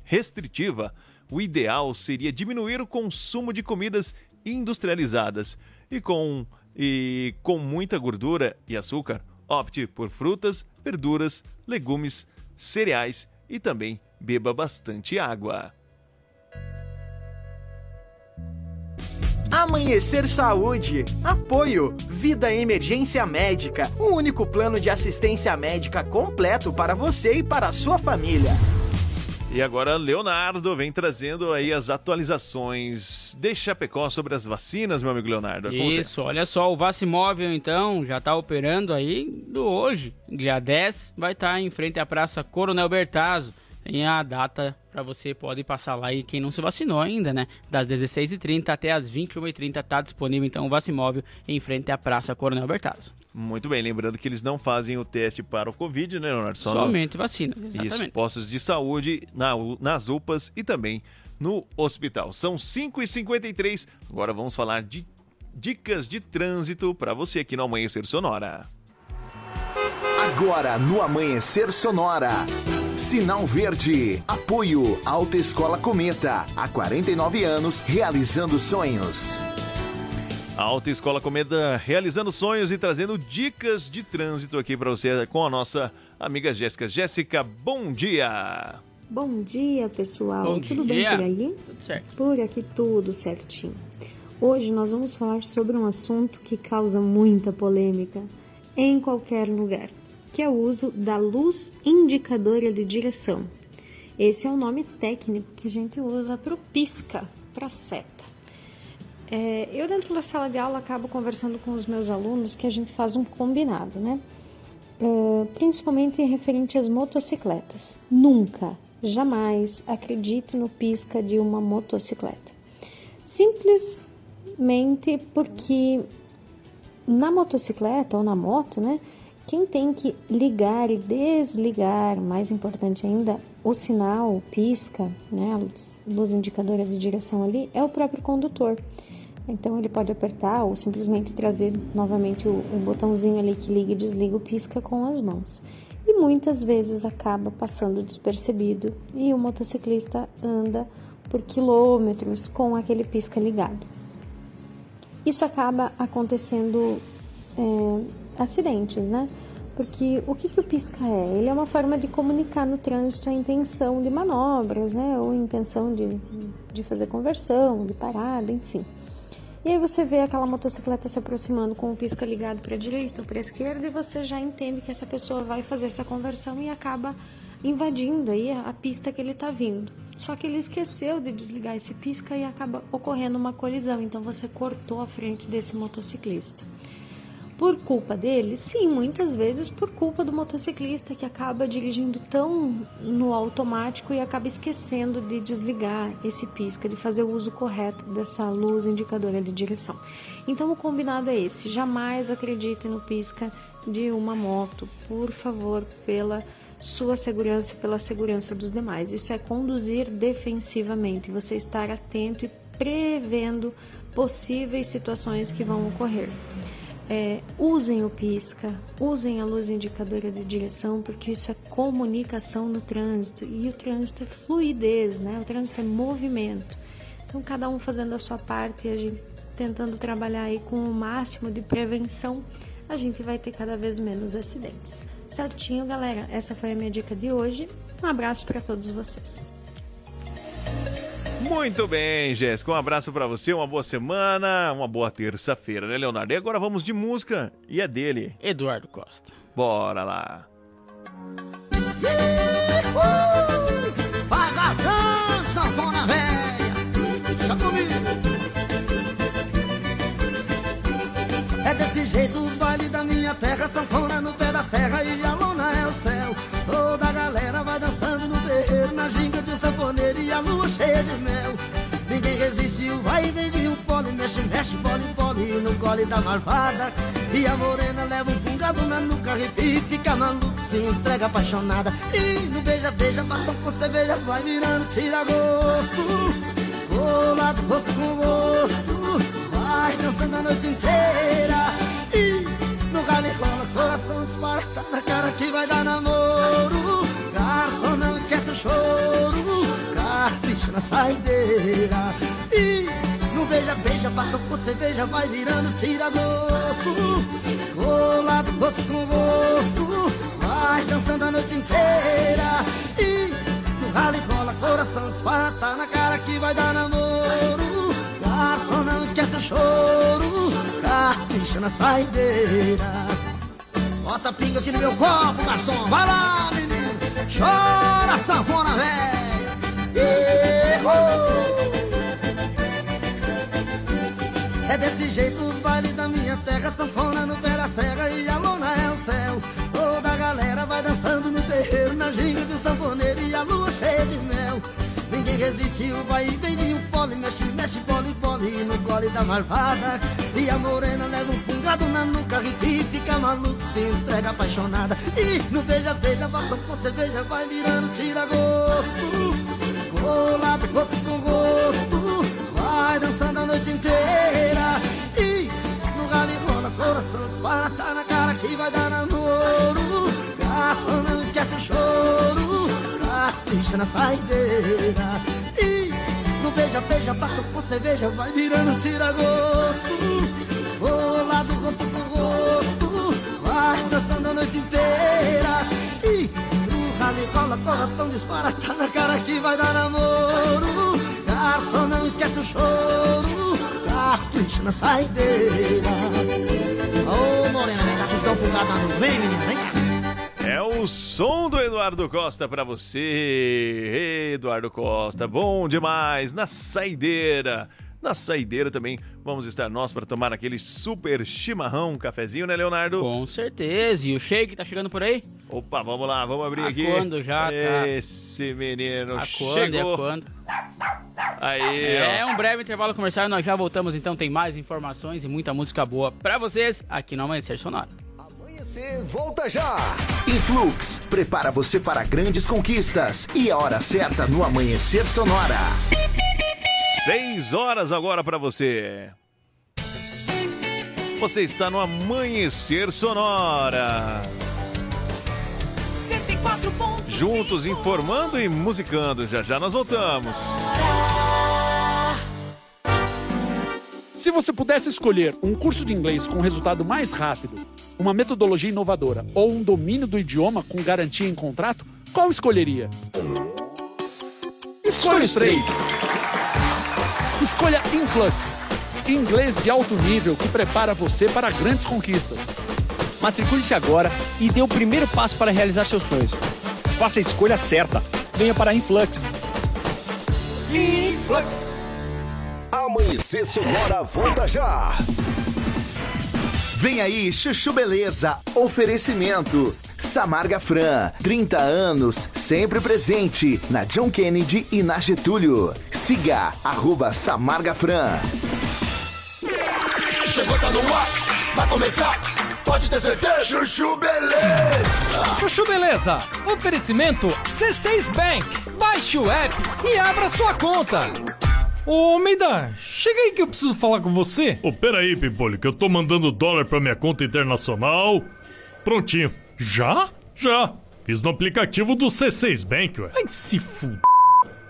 restritiva. O ideal seria diminuir o consumo de comidas industrializadas e com e com muita gordura e açúcar. Opte por frutas, verduras, legumes, cereais e também beba bastante água. Amanhecer Saúde. Apoio. Vida Emergência Médica. O único plano de assistência médica completo para você e para a sua família. E agora, Leonardo vem trazendo aí as atualizações de Chapecó sobre as vacinas, meu amigo Leonardo. É Isso, olha só, o Vacimóvel então já está operando aí do hoje, dia 10, vai estar tá em frente à Praça Coronel Bertazzo tem a data para você pode passar lá e quem não se vacinou ainda, né? Das 16h30 até as 21h30 está disponível então o Vacimóvel em frente à Praça Coronel Bertazzo. Muito bem, lembrando que eles não fazem o teste para o Covid, né, Leonardo? Só Somente no... vacina, exatamente. Isso, postos de saúde, na, nas UPAs e também no hospital. São 5h53, agora vamos falar de dicas de trânsito para você aqui no Amanhecer Sonora. Agora no Amanhecer Sonora. Sinal Verde. Apoio Alta Escola Cometa. Há 49 anos realizando sonhos. Alta Escola Cometa realizando sonhos e trazendo dicas de trânsito aqui para você com a nossa amiga Jéssica. Jéssica, bom dia. Bom dia, pessoal. Bom tudo dia. bem por aí? Tudo certo. Por aqui tudo certinho. Hoje nós vamos falar sobre um assunto que causa muita polêmica em qualquer lugar que é o uso da luz indicadora de direção. Esse é o nome técnico que a gente usa para o pisca, para seta. É, eu dentro da sala de aula acabo conversando com os meus alunos que a gente faz um combinado, né? É, principalmente referente às motocicletas. Nunca, jamais acredite no pisca de uma motocicleta. Simplesmente porque na motocicleta ou na moto, né? Quem tem que ligar e desligar, mais importante ainda, o sinal, pisca, né, a luz indicadora de direção ali, é o próprio condutor. Então ele pode apertar ou simplesmente trazer novamente o, o botãozinho ali que liga e desliga o pisca com as mãos. E muitas vezes acaba passando despercebido e o motociclista anda por quilômetros com aquele pisca ligado. Isso acaba acontecendo é, acidentes, né? Porque o que, que o pisca é? Ele é uma forma de comunicar no trânsito a intenção de manobras, né? Ou intenção de, de fazer conversão, de parada, enfim. E aí você vê aquela motocicleta se aproximando com o pisca ligado para a direita ou para a esquerda e você já entende que essa pessoa vai fazer essa conversão e acaba invadindo aí a pista que ele está vindo. Só que ele esqueceu de desligar esse pisca e acaba ocorrendo uma colisão, então você cortou a frente desse motociclista. Por culpa dele? Sim, muitas vezes por culpa do motociclista que acaba dirigindo tão no automático e acaba esquecendo de desligar esse pisca, de fazer o uso correto dessa luz indicadora de direção. Então o combinado é esse: jamais acredite no pisca de uma moto, por favor, pela sua segurança e pela segurança dos demais. Isso é conduzir defensivamente, você estar atento e prevendo possíveis situações que vão ocorrer. É, usem o pisca, usem a luz indicadora de direção, porque isso é comunicação no trânsito e o trânsito é fluidez, né? O trânsito é movimento. Então, cada um fazendo a sua parte e a gente tentando trabalhar aí com o máximo de prevenção, a gente vai ter cada vez menos acidentes. Certinho, galera? Essa foi a minha dica de hoje. Um abraço para todos vocês. Muito bem, Jéssica. Um abraço pra você, uma boa semana, uma boa terça-feira, né, Leonardo? E agora vamos de música e é dele. Eduardo Costa. Bora lá. Velha. Deixa comigo. É desse jeito os bailes da minha terra, sanfona no pé da serra e a lona é o céu. Toda a galera vai dançando no terreiro, na ginga lua cheia de mel. Ninguém resistiu, vai e vem de um pole, mexe, mexe, pole, pole no cole da marvada. E a morena leva um pungado na nuca, e fica maluco, se entrega apaixonada. E no beija, beija, batom com cerveja, vai virando, tira gosto. Colado, rosto com rosto, vai dançando a noite inteira. Saideira. E no beija, beija, batom com cerveja, vai virando, tira gosto. Colado, rosto com rosto, vai dançando a noite inteira. E no ralo e rola, coração dispara, tá na cara que vai dar namoro. Garçom, não esquece o choro, capricha na saideira. Bota pinga aqui no meu copo, garçom, vai lá, menino. Chora, sanfona velha. É desse jeito os bailes da minha terra, sanfona no pé da serra e a lona é o céu. Toda a galera vai dançando no terreiro, na ginga do sanfoneiro e a lua cheia de mel. Ninguém resistiu, vai e vem de um pole, mexe, mexe, pole, pole no gole da marvada. E a morena leva um fungado na nuca, e fica maluco, se entrega apaixonada. E no beija, beija, batom com cerveja, vai virando, tira gosto. Colado, gosto com gosto, vai dançando a noite inteira. E no galo e rola, coração dispara, tá na cara que vai dar namoro. Garçom, não esquece o choro, capricha na saideira. E no beija, beija, bato com cerveja, vai virando, tira gosto. Colado, gosto com gosto, vai dançando a noite inteira. E no ralo e rola, coração dispara, tá na cara que vai dar namoro. Garçom, não esquece o choro, capricha na saideira. Ô, morena, vem cá, vocês estão fungados no vem, menina, vem cá. É o som do Eduardo Costa pra você. Eduardo Costa, bom demais na saideira. Na saideira também vamos estar nós para tomar aquele super chimarrão, um cafezinho, né, Leonardo? Com certeza. E o shake tá chegando por aí? Opa, vamos lá, vamos abrir A aqui. quando já, tá? Esse menino A quando e a chegou. quando? Aí, É ó. um breve intervalo comercial nós já voltamos, então tem mais informações e muita música boa pra vocês aqui no Amanhecer Sonora. Amanhecer volta já. Influx prepara você para grandes conquistas e a hora certa no Amanhecer Sonora. Seis horas agora pra você. Você está no Amanhecer Sonora. 104 pontos. Juntos informando e musicando. Já já nós voltamos. Se você pudesse escolher um curso de inglês com resultado mais rápido, uma metodologia inovadora ou um domínio do idioma com garantia em contrato, qual escolheria? Escolha os três. Escolha Influx, inglês de alto nível que prepara você para grandes conquistas. Matricule-se agora e dê o primeiro passo para realizar seus sonhos. Faça a escolha certa. Venha para Influx. Influx. Amanhecer Sonora volta já. Vem aí, Chuchu Beleza. Oferecimento. Samarga Fran, 30 anos, sempre presente na John Kennedy e na Getúlio. Siga, arroba Samarga Fran. Chegou, tá no ar, vai começar. Pode ter certeza. Chuchu Beleza. Chuchu Beleza. Oferecimento C6 Bank. Baixe o app e abra sua conta. Ô, Almeida, chega aí que eu preciso falar com você. Ô, peraí, Pimpolho, que eu tô mandando dólar pra minha conta internacional. Prontinho. Já? Já. Fiz no aplicativo do C6 Bank, ué. Ai, se f...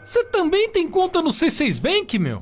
Você também tem conta no C6 Bank, meu?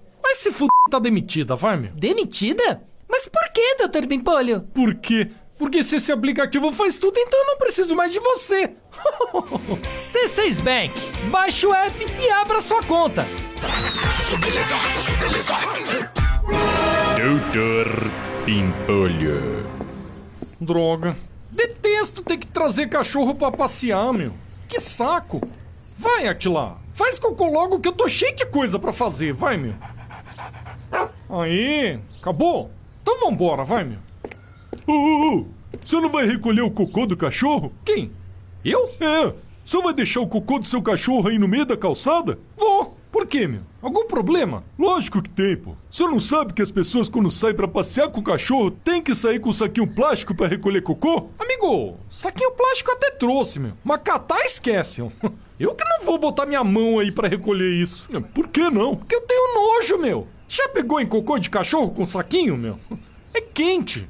Mas se f... tá demitida, vai, meu. Demitida? Mas por que, Dr. Bimpolho? Por quê? Porque se esse aplicativo faz tudo, então eu não preciso mais de você. C6 Bank. Baixe o app e abra sua conta. Doutor Pimpolho. Droga. Detesto ter que trazer cachorro pra passear, meu. Que saco. Vai, Atila. Faz cocô logo que eu tô cheio de coisa pra fazer. Vai, meu. Aí, acabou? Então vambora, vai, meu. Ô, ô, ô, você não vai recolher o cocô do cachorro? Quem? Eu? É. Só vai deixar o cocô do seu cachorro aí no meio da calçada? Vou. Por quê, meu? Algum problema? Lógico que tem, pô. Você não sabe que as pessoas quando saem pra passear com o cachorro tem que sair com um saquinho plástico pra recolher cocô? Amigo, saquinho plástico até trouxe, meu. Mas catar esquece. Eu que não vou botar minha mão aí pra recolher isso. Por que não? Porque eu tenho nojo, meu. Já pegou em cocô de cachorro com saquinho, meu? É quente.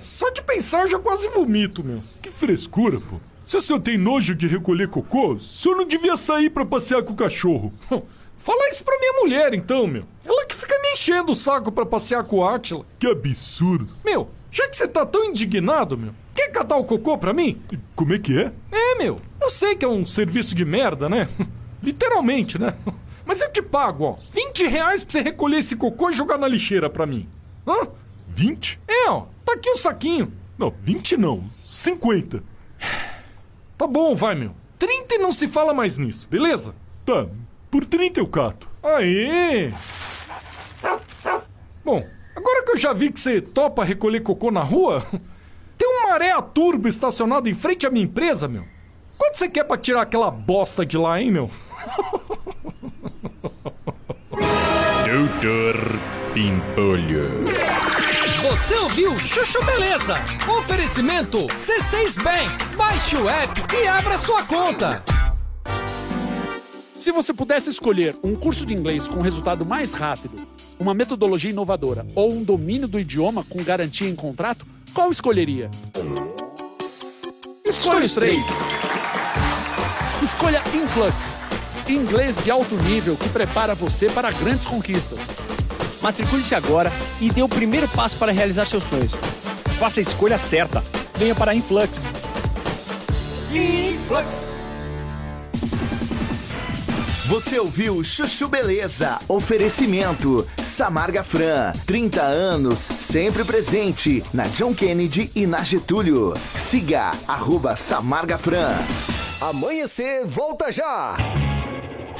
Só de pensar eu já quase vomito, meu. Que frescura, pô. Se o senhor tem nojo de recolher cocô, o senhor não devia sair pra passear com o cachorro. Fala isso pra minha mulher, então, meu. Ela que fica me enchendo o saco pra passear com o Átila. Que absurdo. Meu, já que você tá tão indignado, meu, quer catar o cocô pra mim? Como é que é? É, meu. Eu sei que é um serviço de merda, né? Literalmente, né? Mas eu te pago, ó. 20 reais pra você recolher esse cocô e jogar na lixeira pra mim. Hã? 20? É, ó. Tá aqui o um saquinho. Não, 20 não. 50. Tá bom, vai, meu. 30 e não se fala mais nisso, beleza? Tá, por 30 eu cato. Aí. Bom, agora que eu já vi que você topa recolher cocô na rua, tem um maré turbo estacionado em frente à minha empresa, meu. Quanto você quer pra tirar aquela bosta de lá, hein, meu? Doutor Pimpolho. Você ouviu Chuchu Beleza? Oferecimento C6 Bank. Baixe o app e abra sua conta. Se você pudesse escolher um curso de inglês com resultado mais rápido, uma metodologia inovadora ou um domínio do idioma com garantia em contrato, qual escolheria? Escolha os três. Escolha Influx, inglês de alto nível que prepara você para grandes conquistas. Matricule-se agora e dê o primeiro passo para realizar seus sonhos. Faça a escolha certa. Venha para a Influx. Influx. Você ouviu Chuchu Beleza? Oferecimento Samarga Fran, 30 anos, sempre presente na John Kennedy e na Getúlio. Siga arroba Samarga Fran. Amanhecer, volta já!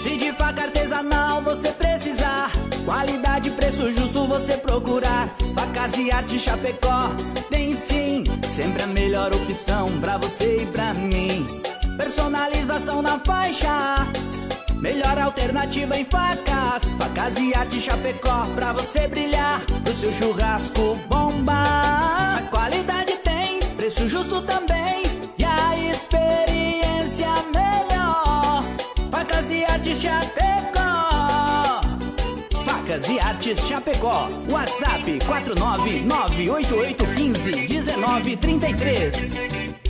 Se de faca artesanal você precisar, qualidade e preço justo você procurar. Facas e arte Chapecó, tem sim, sempre a melhor opção pra você e pra mim. Personalização na faixa, melhor alternativa em facas. Facas e arte Chapecó, pra você brilhar, pro seu churrasco bomba. Mas qualidade tem, preço justo também, e a experiência Chapecó. Facas e Artes Chapecó. WhatsApp 49988151933.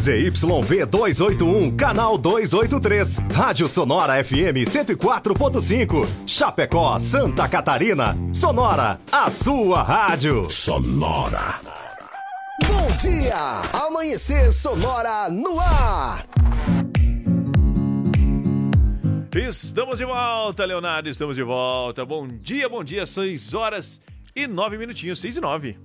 ZYV 281, canal 283. Rádio Sonora FM 104.5. Chapecó, Santa Catarina. Sonora, a sua rádio. Sonora. Bom dia! Amanhecer Sonora no ar! Estamos de volta, Leonardo, estamos de volta. Bom dia, bom dia, 6 horas e 9 minutinhos, 6 e 9.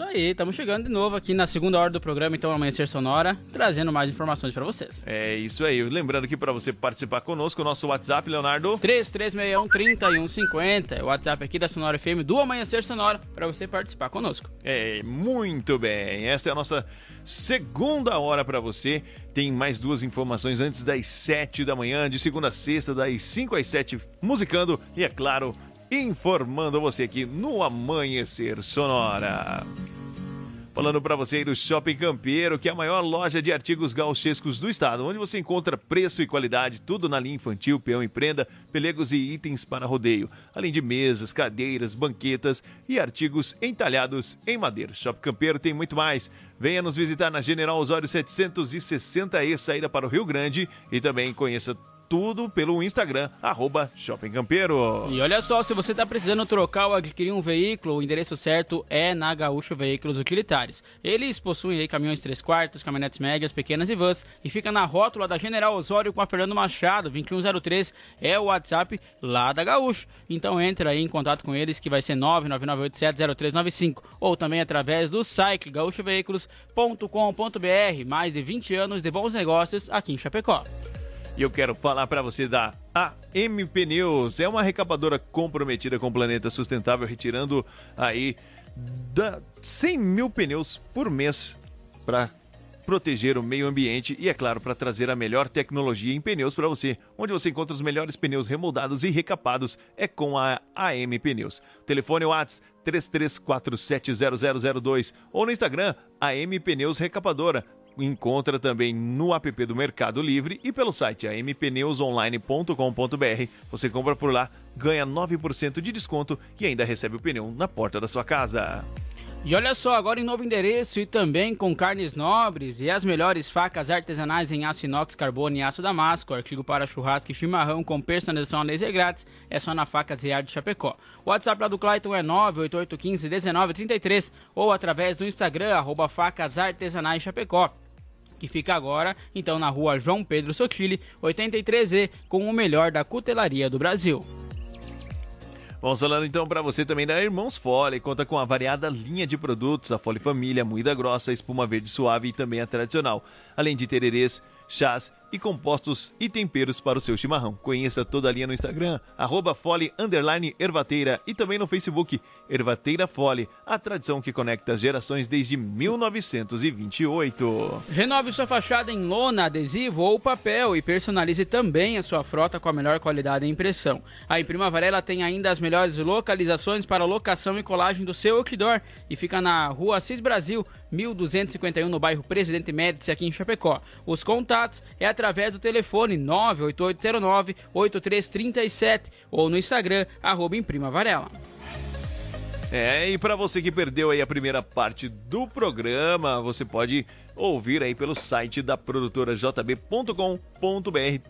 Isso aí, estamos chegando de novo aqui na segunda hora do programa, então Amanhecer Sonora, trazendo mais informações para vocês. É isso aí. Lembrando que para você participar conosco, o nosso WhatsApp, Leonardo. 3361-3150. É o WhatsApp aqui da Sonora FM do Amanhecer Sonora para você participar conosco. É, muito bem. Esta é a nossa segunda hora para você. Tem mais duas informações antes das 7 da manhã, de segunda a sexta, das 5 às 7, musicando e, é claro, informando você aqui no Amanhecer Sonora. Falando para você aí do Shopping Campeiro, que é a maior loja de artigos gauchescos do estado, onde você encontra preço e qualidade, tudo na linha infantil, peão e prenda, pelegos e itens para rodeio, além de mesas, cadeiras, banquetas e artigos entalhados em madeira. Shopping Campeiro tem muito mais. Venha nos visitar na General Osório 760E, saída para o Rio Grande, e também conheça tudo pelo Instagram, arroba Shopping Campeiro. E olha só, se você está precisando trocar ou adquirir um veículo, o endereço certo é na Gaúcho Veículos Utilitários. Eles possuem aí caminhões 3 quartos, caminhonetes médias, pequenas e vans e fica na rótula da General Osório com a Fernando Machado, 2103 é o WhatsApp lá da Gaúcho. Então entra aí em contato com eles que vai ser 999870395 ou também através do site gaúchoveículos.com.br. Mais de 20 anos de bons negócios aqui em Chapecó. E eu quero falar para você da AM Pneus. É uma recapadora comprometida com o planeta sustentável, retirando aí da 100 mil pneus por mês para proteger o meio ambiente e, é claro, para trazer a melhor tecnologia em pneus para você. Onde você encontra os melhores pneus remoldados e recapados é com a AM Pneus. Telefone WhatsApp 33470002 ou no Instagram AM Pneus Recapadora. Encontra também no app do Mercado Livre e pelo site ampneusonline.com.br. Você compra por lá, ganha 9% de desconto e ainda recebe o pneu na porta da sua casa. E olha só, agora em novo endereço e também com carnes nobres e as melhores facas artesanais em aço inox, carbono e aço damasco, artigo para churrasco e chimarrão com personalização a laser grátis, é só na Facas Real de Chapecó. O WhatsApp lá do Clayton é 988151933 ou através do Instagram, arroba facas artesanais Chapecó que fica agora, então, na rua João Pedro Sotile, 83E, com o melhor da cutelaria do Brasil. Vamos falando então para você também da Irmãos Fole. Conta com a variada linha de produtos, a Fole Família, moída grossa, espuma verde suave e também a tradicional. Além de tererês, chás e compostos e temperos para o seu chimarrão. Conheça toda a linha no Instagram, arroba Fole Ervateira e também no Facebook, Ervateira Fole, a tradição que conecta as gerações desde 1928. Renove sua fachada em lona, adesivo ou papel e personalize também a sua frota com a melhor qualidade em impressão. A Imprima Varela tem ainda as melhores localizações para locação e colagem do seu outdoor e fica na rua Assis Brasil, 1251 no bairro Presidente Médici aqui em Chapecó. Os contatos é através do telefone 98809-8337 ou no Instagram, arroba Imprima Varela. É, e para você que perdeu aí a primeira parte do programa, você pode ouvir aí pelo site da produtora jb.com.br.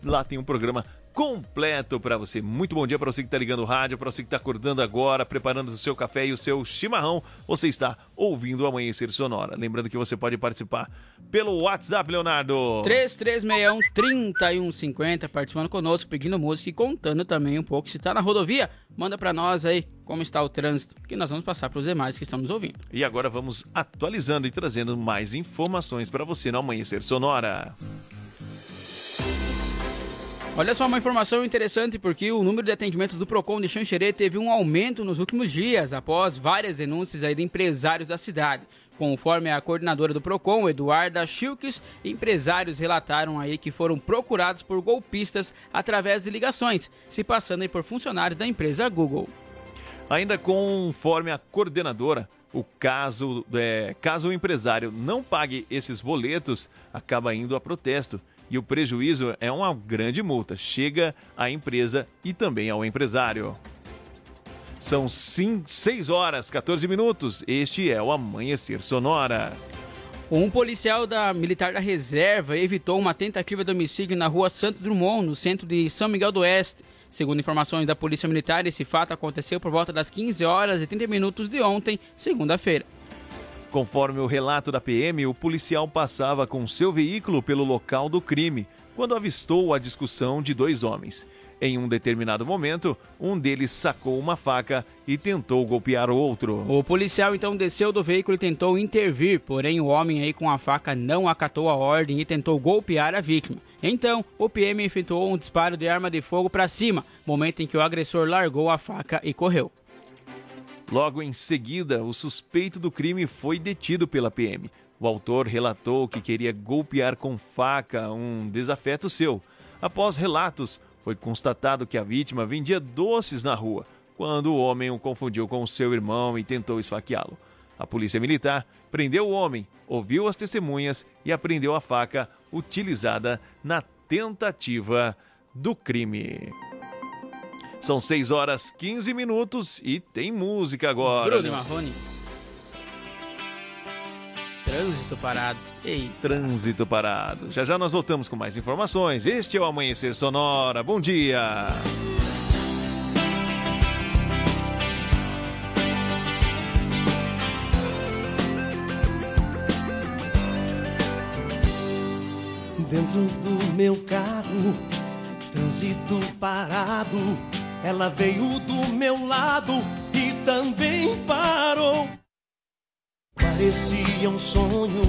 Lá tem um programa completo para você. Muito bom dia para você que está ligando o rádio, para você que está acordando agora, preparando o seu café e o seu chimarrão. Você está ouvindo o Amanhecer Sonora. Lembrando que você pode participar pelo WhatsApp, Leonardo. 3361-3150, participando conosco, pedindo música e contando também um pouco. Se está na rodovia, manda para nós aí como está o trânsito, que nós vamos passar para os demais que estão nos ouvindo. E agora vamos atualizando e trazendo mais informações para você no Amanhecer Sonora. Olha só uma informação interessante porque o número de atendimentos do Procon de Xanxerê teve um aumento nos últimos dias após várias denúncias aí de empresários da cidade. Conforme a coordenadora do Procon, Eduarda Chilques, empresários relataram aí que foram procurados por golpistas através de ligações, se passando por funcionários da empresa Google. Ainda conforme a coordenadora, o caso, é, caso o empresário não pague esses boletos, acaba indo a protesto. E o prejuízo é uma grande multa. Chega à empresa e também ao empresário. São 6 horas 14 minutos. Este é o Amanhecer Sonora. Um policial da militar da reserva evitou uma tentativa de homicídio na rua Santo Drummond, no centro de São Miguel do Oeste. Segundo informações da Polícia Militar, esse fato aconteceu por volta das 15 horas e 30 minutos de ontem, segunda-feira. Conforme o relato da PM, o policial passava com seu veículo pelo local do crime quando avistou a discussão de dois homens. Em um determinado momento, um deles sacou uma faca e tentou golpear o outro. O policial então desceu do veículo e tentou intervir, porém o homem aí com a faca não acatou a ordem e tentou golpear a vítima. Então, o PM efetuou um disparo de arma de fogo para cima, momento em que o agressor largou a faca e correu. Logo em seguida, o suspeito do crime foi detido pela PM. O autor relatou que queria golpear com faca um desafeto seu. Após relatos, foi constatado que a vítima vendia doces na rua, quando o homem o confundiu com seu irmão e tentou esfaqueá-lo. A polícia militar prendeu o homem, ouviu as testemunhas e apreendeu a faca utilizada na tentativa do crime. São 6 horas 15 minutos e tem música agora. Bruno Marrone. Trânsito parado. Ei. Trânsito parado. Já já nós voltamos com mais informações. Este é o Amanhecer Sonora. Bom dia. Dentro do meu carro, trânsito parado. Ela veio do meu lado e também parou. Parecia um sonho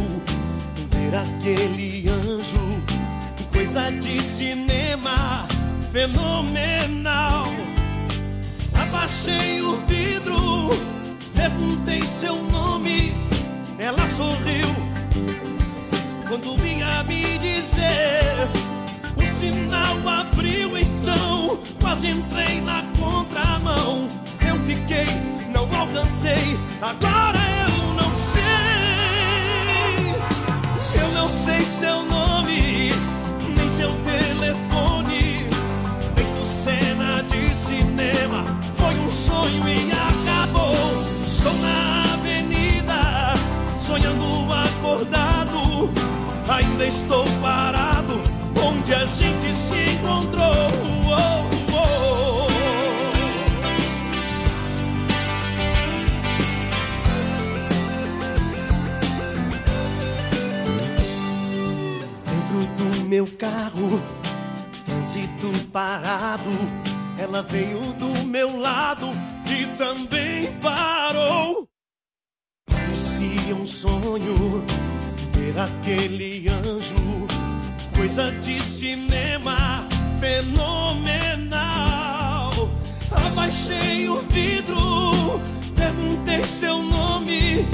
ver aquele anjo, coisa de cinema fenomenal. Abaixei o vidro, perguntei seu nome, ela sorriu quando vinha me dizer. O sinal abriu então, quase entrei na contramão. Eu fiquei, não alcancei, agora eu não sei. Eu não sei seu nome, nem seu telefone. Feito cena de cinema, foi um sonho e acabou. Estou na avenida, sonhando acordado. Ainda estou meu carro, trânsito parado. Ela veio do meu lado e também parou. Parecia um sonho ver aquele anjo, coisa de cinema fenomenal. Abaixei o vidro, perguntei seu nome,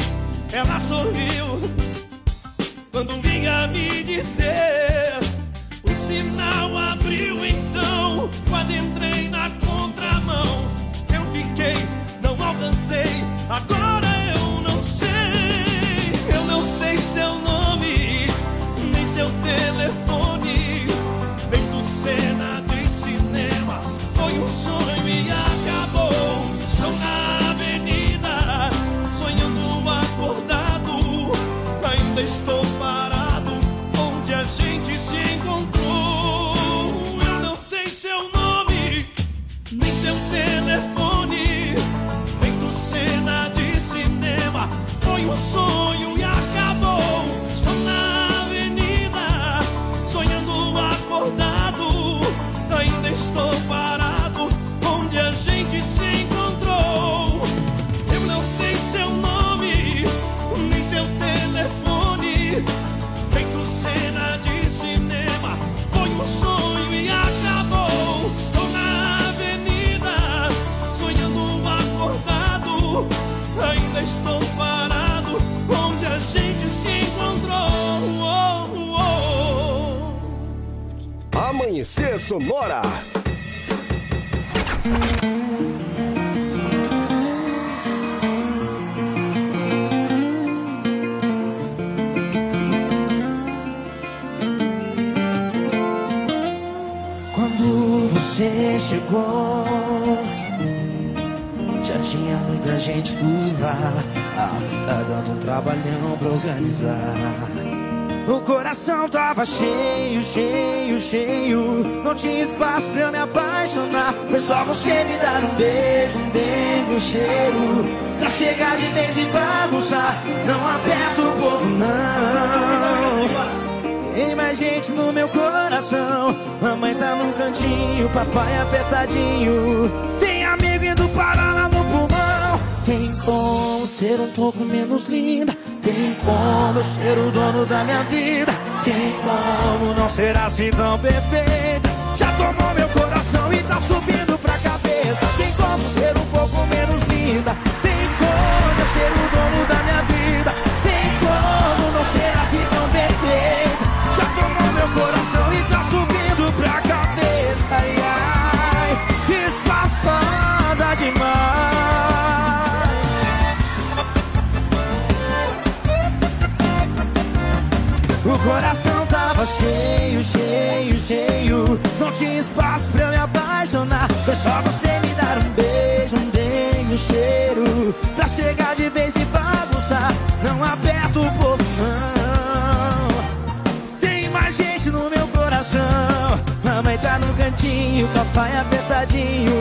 ela sorriu quando vinha me dizer. O sinal abriu então, quase entrei na contramão. Eu fiquei, não alcancei, agora tinha espaço pra eu me apaixonar. Foi só você me dar um beijo, um beijo, um cheiro. Pra chegar de vez e bagunçar. Não aperta o povo, não. Tem mais gente no meu coração. Mamãe tá num cantinho, papai apertadinho. Tem amigo indo parar lá no pulmão. Tem como ser um pouco menos linda. Tem como eu ser o dono da minha vida. Tem como não ser assim tão perfeita. Ai, ai, espaçosa demais. O coração tava cheio, cheio, cheio. Não tinha espaço pra eu me apaixonar. Foi só você me dar um beijo, um beijo, um cheiro. Pra chegar de vez e cantinho, papai apertadinho.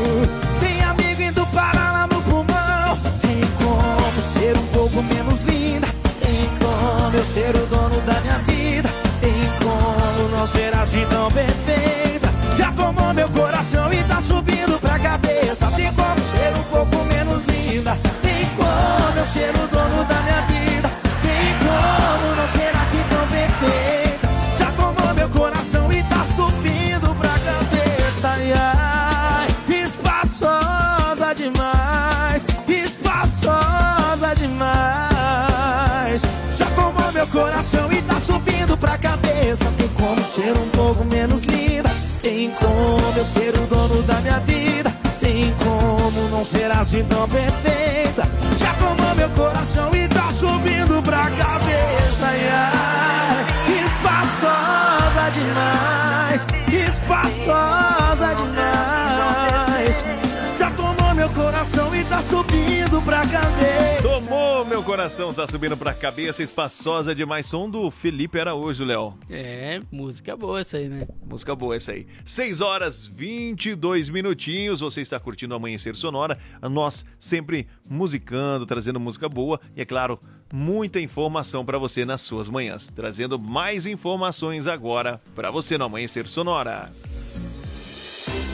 Tem amigo indo parar lá no pulmão. Tem como ser um pouco menos linda. Tem como eu ser o dono da minha vida. Tem como não ser assim tão perfeita. Coração e tá subindo pra cabeça. Tem como ser um pouco menos linda. Tem como eu ser o dono da minha vida. Tem como não ser assim tão perfeita. Já tomou meu coração e tá subindo pra cabeça. Ai, espaçosa demais. Espaçosa demais. Meu coração e tá subindo pra cabeça. Tomou meu coração, tá subindo pra cabeça, espaçosa demais. Som do Felipe Araújo, Léo. É, música boa essa aí, né? Música boa essa aí. 6 horas 22 minutinhos. Você está curtindo o Amanhecer Sonora. Nós sempre musicando, trazendo música boa e, é claro, muita informação para você nas suas manhãs. Trazendo mais informações agora para você no Amanhecer Sonora.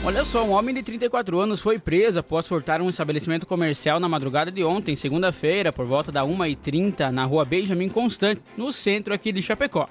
Olha só, um homem de 34 anos foi preso após furtar um estabelecimento comercial na madrugada de ontem, segunda-feira, por volta da 1h30, na rua Benjamin Constant, no centro aqui de Chapecó.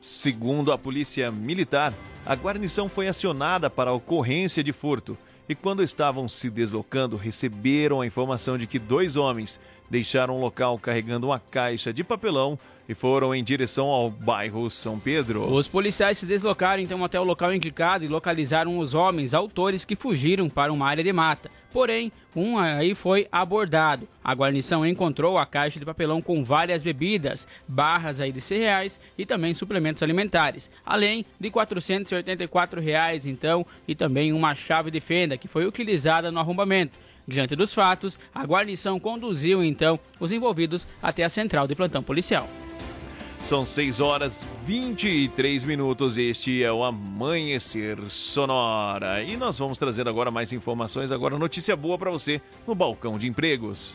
Segundo a polícia militar, a guarnição foi acionada para a ocorrência de furto e, quando estavam se deslocando, receberam a informação de que dois homens deixaram o local carregando uma caixa de papelão e foram em direção ao bairro São Pedro. Os policiais se deslocaram então até o local implicado e localizaram os homens autores que fugiram para uma área de mata. Porém, um aí foi abordado. A guarnição encontrou a caixa de papelão com várias bebidas, barras aí de cereais e também suplementos alimentares, além de 484 reais, então, e também uma chave de fenda que foi utilizada no arrombamento. Diante dos fatos, a guarnição conduziu então os envolvidos até a central de plantão policial. São 6 horas 23 minutos. Este é o Amanhecer Sonora. E nós vamos trazer agora mais informações. Agora, notícia boa para você no Balcão de Empregos.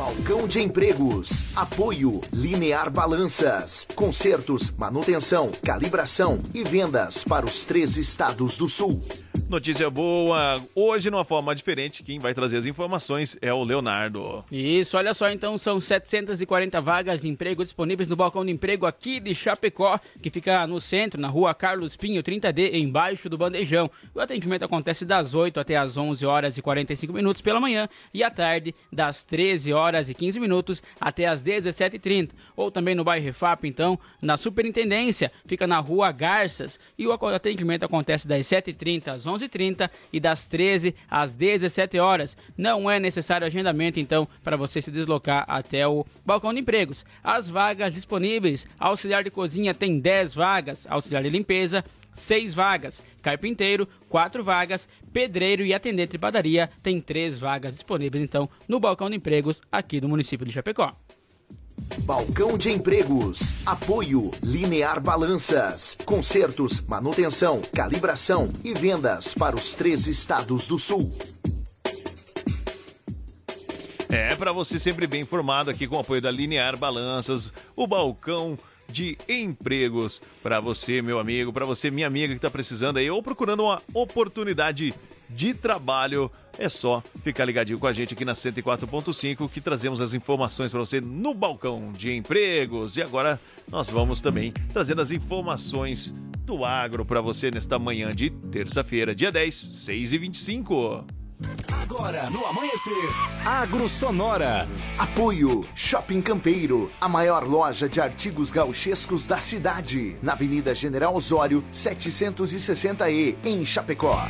Balcão de Empregos. Apoio Linear Balanças. Consertos, manutenção, calibração e vendas para os três estados do sul. Notícia boa. Hoje, numa forma diferente, quem vai trazer as informações é o Leonardo. Isso, olha só, então são 740 vagas de emprego disponíveis no balcão de emprego aqui de Chapecó, que fica no centro, na rua Carlos Pinho 30D, embaixo do bandejão. O atendimento acontece das 8 até as 11 horas e 45 minutos pela manhã e à tarde das 13 horas e 15 minutos até as 17h30. Ou também no bairro Refap, então, na Superintendência, fica na rua Garças e o atendimento acontece das 7h30 às 11h30 e das 13 às 17 horas. Não é necessário agendamento, então, para você se deslocar até o balcão de empregos. As vagas disponíveis: auxiliar de cozinha tem 10 vagas, auxiliar de limpeza, 6 vagas, carpinteiro, 4 vagas, pedreiro e atendente de padaria tem 3 vagas disponíveis, então, no balcão de empregos aqui do município de Chapecó. Balcão de Empregos. Apoio Linear Balanças. Consertos, manutenção, calibração e vendas para os três estados do sul. É, para você sempre bem informado aqui com o apoio da Linear Balanças, o balcão de empregos para você, meu amigo, para você, minha amiga que está precisando aí ou procurando uma oportunidade de trabalho, é só ficar ligadinho com a gente aqui na 104.5 que trazemos as informações para você no balcão de empregos. E agora nós vamos também trazendo as informações do agro para você nesta manhã de terça-feira, dia 10, 6 e 25. Agora no Amanhecer, Agro Sonora. Apoio Shopping Campeiro, a maior loja de artigos gauchescos da cidade, na Avenida General Osório, 760E, em Chapecó.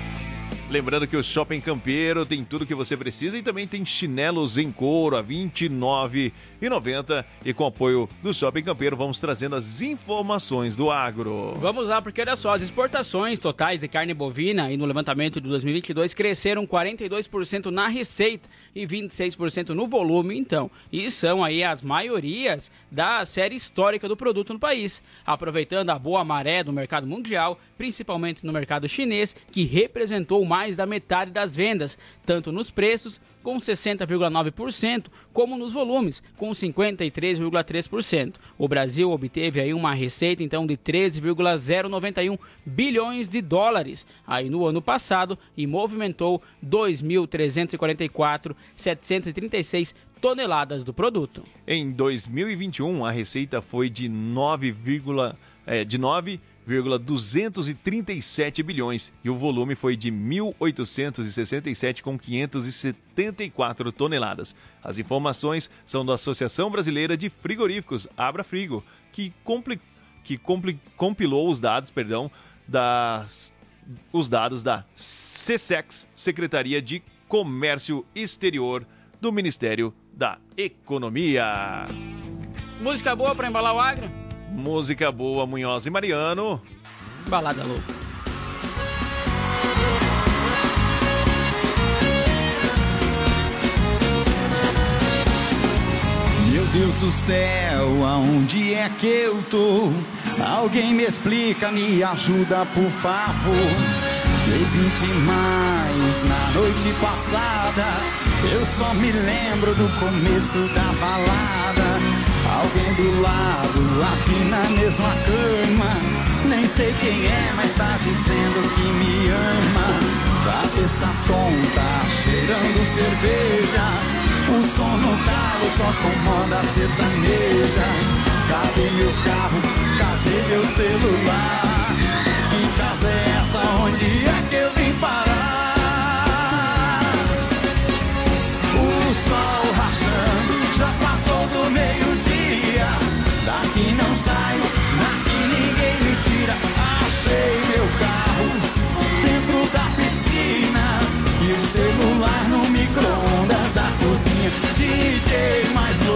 Lembrando que o Shopping Campeiro tem tudo que você precisa e também tem chinelos em couro a R$ 29,90. E com o apoio do Shopping Campeiro, vamos trazendo as informações do agro. Vamos lá, porque olha só, as exportações totais de carne bovina e no levantamento de 2022 cresceram 42% na receita e 26% no volume, então. E são aí as maiorias da série histórica do produto no país, aproveitando a boa maré do mercado mundial, principalmente no mercado chinês, que representou mais da metade das vendas, tanto nos preços, com 60,9%, como nos volumes, com 53,3%. O Brasil obteve aí uma receita então de 13,091 bilhões de dólares aí no ano passado e movimentou 2.344.736 toneladas do produto. Em 2021, a receita foi de 9, é, de 9,237 bilhões e o volume foi de 1.867 com 574 toneladas. As informações são da Associação Brasileira de Frigoríficos, Abra Frigo, que, compli, que compli, compilou os dados, perdão, das os dados da CSEX, Secretaria de Comércio Exterior do Ministério da Economia. Música boa para embalar o agro? Música boa, Munhoz e Mariano. Balada louca. Meu Deus do céu, aonde é que eu tô? Alguém me explica, me ajuda, por favor. Bebi demais na noite passada. Eu só me lembro do começo da balada. Alguém do lado, aqui na mesma cama. Nem sei quem é, mas tá dizendo que me ama. Cabeça tonta, cheirando cerveja. O som no carro só comanda a sertaneja. Cadê meu carro? Cadê meu celular? Que casa é essa? Onde é que eu DJ mais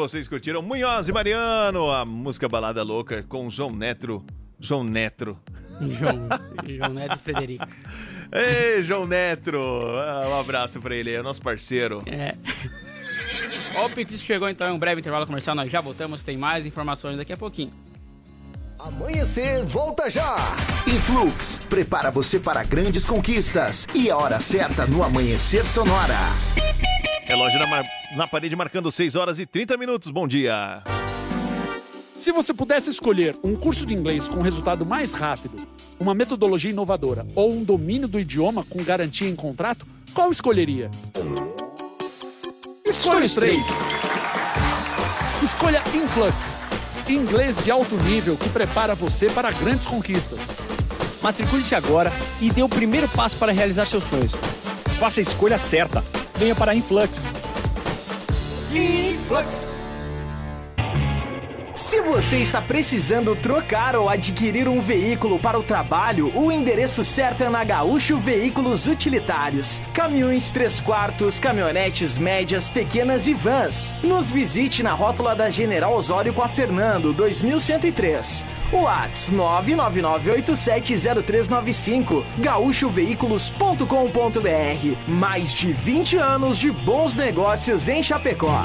vocês curtiram Munhoz e Mariano, a música Balada Louca com João Neto. João Neto. João, João Neto e Frederico. Ei, João Neto! Ah, um abraço pra ele, é nosso parceiro. É. Ó, o Pix chegou então em um breve intervalo comercial, nós já voltamos, tem mais informações daqui a pouquinho. Amanhecer, volta já! Influx, prepara você para grandes conquistas. E a hora certa no Amanhecer Sonora. Relógio na, mar- na parede marcando 6 horas e 30 minutos. Bom dia. Se você pudesse escolher um curso de inglês com resultado mais rápido, uma metodologia inovadora ou um domínio do idioma com garantia em contrato, qual escolheria? Escolha os três. Escolha Influx, inglês de alto nível que prepara você para grandes conquistas. Matricule-se agora e dê o primeiro passo para realizar seus sonhos. Faça a escolha certa. Venha para a Influx. Influx. Se você está precisando trocar ou adquirir um veículo para o trabalho, o endereço certo é na Gaúcho Veículos Utilitários. Caminhões 3 quartos, caminhonetes médias, pequenas e vans. Nos visite na rótula da General Osório com a Fernando, 2103. Whats 999870395 gaúchoveículos.com.br Mais de 20 anos de bons negócios em Chapecó.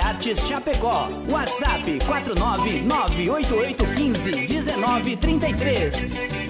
Artes Chapecó. WhatsApp 49988151933.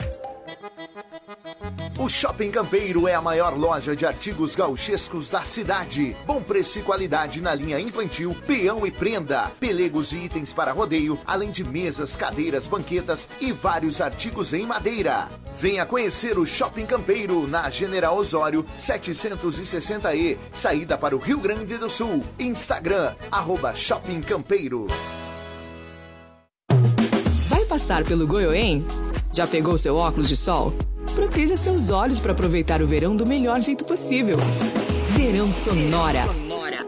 O Shopping Campeiro é a maior loja de artigos gauchescos da cidade. Bom preço e qualidade na linha infantil, peão e prenda, pelegos e itens para rodeio, além de mesas, cadeiras, banquetas e vários artigos em madeira. Venha conhecer o Shopping Campeiro na General Osório 760E, saída para o Rio Grande do Sul. Instagram, arroba Shopping Campeiro. Vai passar pelo Goiôem? Já pegou seu óculos de sol? Proteja seus olhos para aproveitar o verão do melhor jeito possível. Verão Sonora.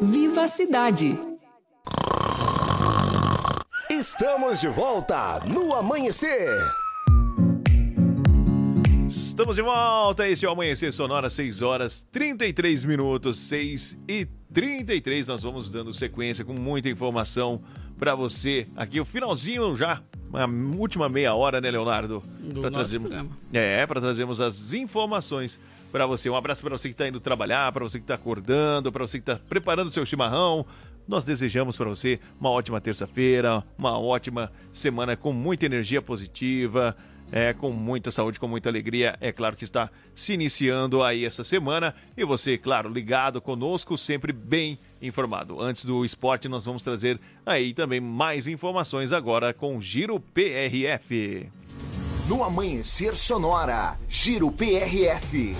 Viva a cidade! Estamos de volta no Amanhecer. Estamos de volta, esse é o Amanhecer Sonora, 6 horas 33 minutos, 6 e 33. Nós vamos dando sequência com muita informação para você. Aqui o finalzinho já, a última meia hora, né, Leonardo? Nosso trazermos- programa. É, para trazermos as informações para você. Um abraço para você que está indo trabalhar, para você que está acordando, para você que está preparando o seu chimarrão. Nós desejamos para você uma ótima terça-feira, uma ótima semana com muita energia positiva, é, com muita saúde, com muita alegria. É claro que está se iniciando aí essa semana e você, claro, ligado conosco, sempre bem informado. Antes do esporte, nós vamos trazer aí também mais informações agora com Giro PRF. No Amanhecer Sonora, Giro PRF.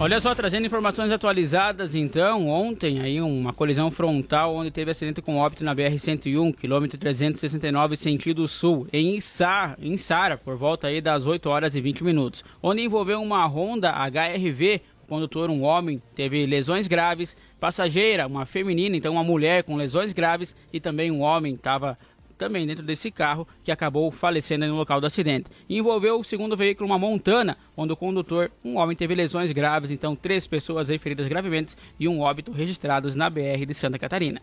Olha só, trazendo informações atualizadas, então, ontem aí uma colisão frontal onde teve acidente com óbito na BR-101, quilômetro 369, sentido sul, em Issa, em Sara, por volta aí das 8 horas e 20 minutos, onde envolveu uma Honda HRV, o condutor, um homem, teve lesões graves, passageira, uma feminina, então uma mulher com lesões graves e também um homem estava também dentro desse carro que acabou falecendo no local do acidente. Envolveu o segundo veículo, uma montana, onde o condutor, um homem, teve lesões graves, então três pessoas aí feridas gravemente e um óbito registrados na BR de Santa Catarina.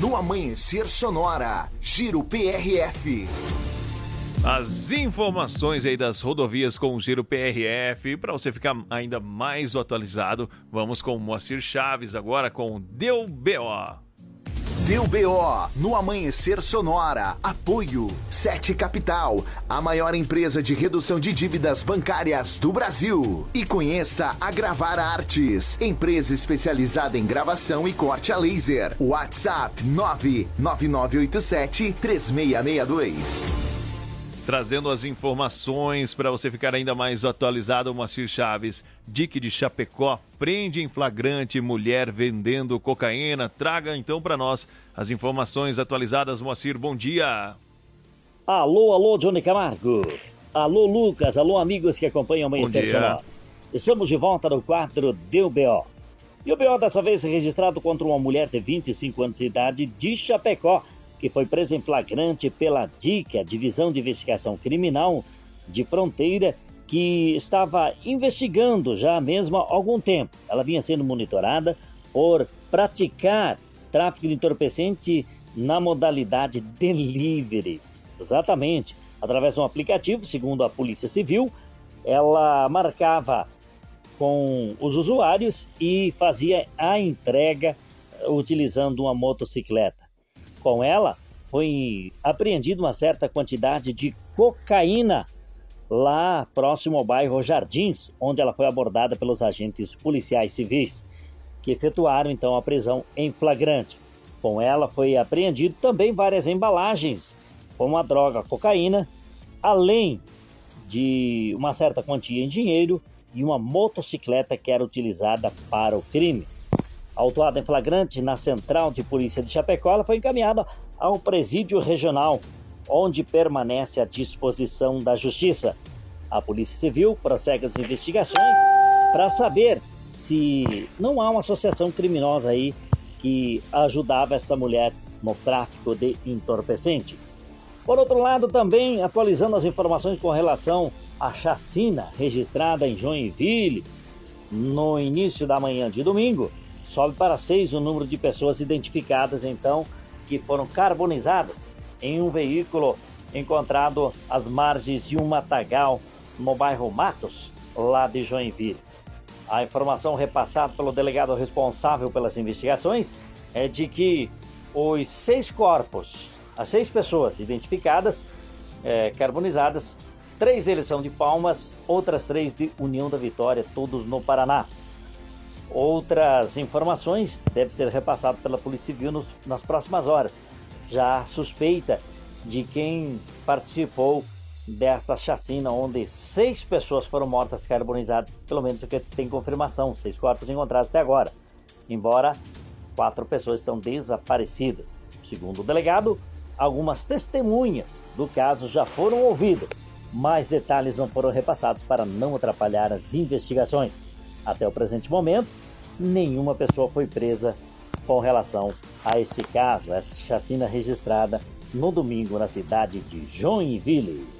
No Amanhecer Sonora, Giro PRF. As informações aí das rodovias com o Giro PRF, para você ficar ainda mais atualizado, vamos com o Moacir Chaves agora com Deu BO. Deu BO no Amanhecer Sonora. Apoio 7 Capital, a maior empresa de redução de dívidas bancárias do Brasil. E conheça a Gravar Artes, empresa especializada em gravação e corte a laser. WhatsApp 99987 3662. Trazendo as informações para você ficar ainda mais atualizado, Moacir Chaves. Dique de Chapecó prende em flagrante mulher vendendo cocaína. Traga então para nós as informações atualizadas, Moacir. Bom dia. Alô, alô, Johnny Camargo. Alô, Lucas. Alô, amigos que acompanham o dia. Sonora. Estamos de volta no quadro Deu BO. E o BO dessa vez é registrado contra uma mulher de 25 anos de idade de Chapecó, que foi presa em flagrante pela DIC, a Divisão de Investigação Criminal de Fronteira, que estava investigando já mesmo há algum tempo. Ela vinha sendo monitorada por praticar tráfico de entorpecente na modalidade delivery. Exatamente. Através de um aplicativo, segundo a Polícia Civil, ela marcava com os usuários e fazia a entrega utilizando uma motocicleta. Com ela, foi apreendida uma certa quantidade de cocaína lá próximo ao bairro Jardins, onde ela foi abordada pelos agentes policiais civis, que efetuaram então a prisão em flagrante. Com ela foi apreendido também várias embalagens com a droga cocaína, além de uma certa quantia em dinheiro e uma motocicleta que era utilizada para o crime. Autuada em flagrante na Central de Polícia de Chapecó, ela foi encaminhada ao Presídio Regional, onde permanece à disposição da Justiça. A Polícia Civil prossegue as investigações para saber se não há uma associação criminosa aí que ajudava essa mulher no tráfico de entorpecente. Por outro lado, também atualizando as informações com relação à chacina registrada em Joinville no início da manhã de domingo, sobe para seis o número de pessoas identificadas, então, que foram carbonizadas em um veículo encontrado às margens de um matagal no bairro Matos, lá de Joinville. A informação repassada pelo delegado responsável pelas investigações é de que os seis corpos, as seis pessoas identificadas, eh, carbonizadas, três deles são de Palmas, outras três de União da Vitória, todos no Paraná. Outras informações devem ser repassadas pela Polícia Civil nos- nas próximas horas. Já há suspeita de quem participou dessa chacina, onde seis pessoas foram mortas carbonizadas, pelo menos o que tem confirmação, seis corpos encontrados até agora. Embora quatro pessoas estão desaparecidas. Segundo o delegado, algumas testemunhas do caso já foram ouvidas. Mais detalhes não foram repassados para não atrapalhar as investigações. Até o presente momento, nenhuma pessoa foi presa com relação a este caso, essa chacina registrada no domingo na cidade de Joinville.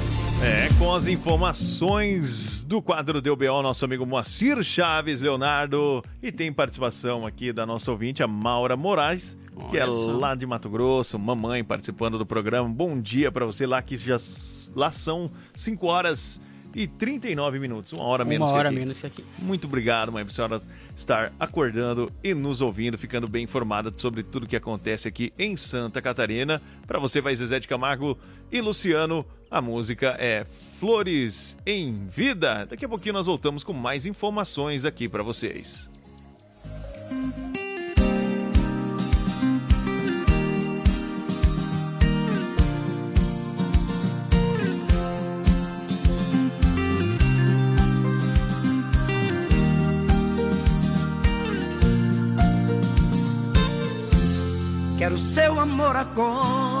É, com as informações do quadro Deu BO, nosso amigo Moacir Chaves Leonardo. E tem participação aqui da nossa ouvinte, a Maura Moraes, que é Olha só. lá de Mato Grosso, mamãe participando do programa. Bom dia pra você lá, que já lá são 5 horas e 39 minutos, uma hora Uma menos hora que aqui. menos que aqui. Muito obrigado, mãe, por senhora estar acordando e nos ouvindo, ficando bem informada sobre tudo que acontece aqui em Santa Catarina. Para você vai Zezé de Camargo e Luciano. A música é Flores em Vida. Daqui a pouquinho nós voltamos com mais informações aqui para vocês. Quero seu amor agora.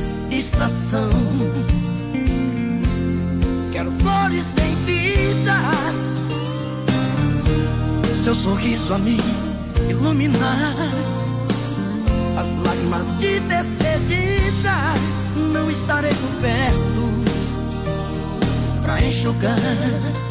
estação. Quero flores em vida, seu sorriso a me iluminar. As lágrimas de despedida não estarei por perto pra enxugar.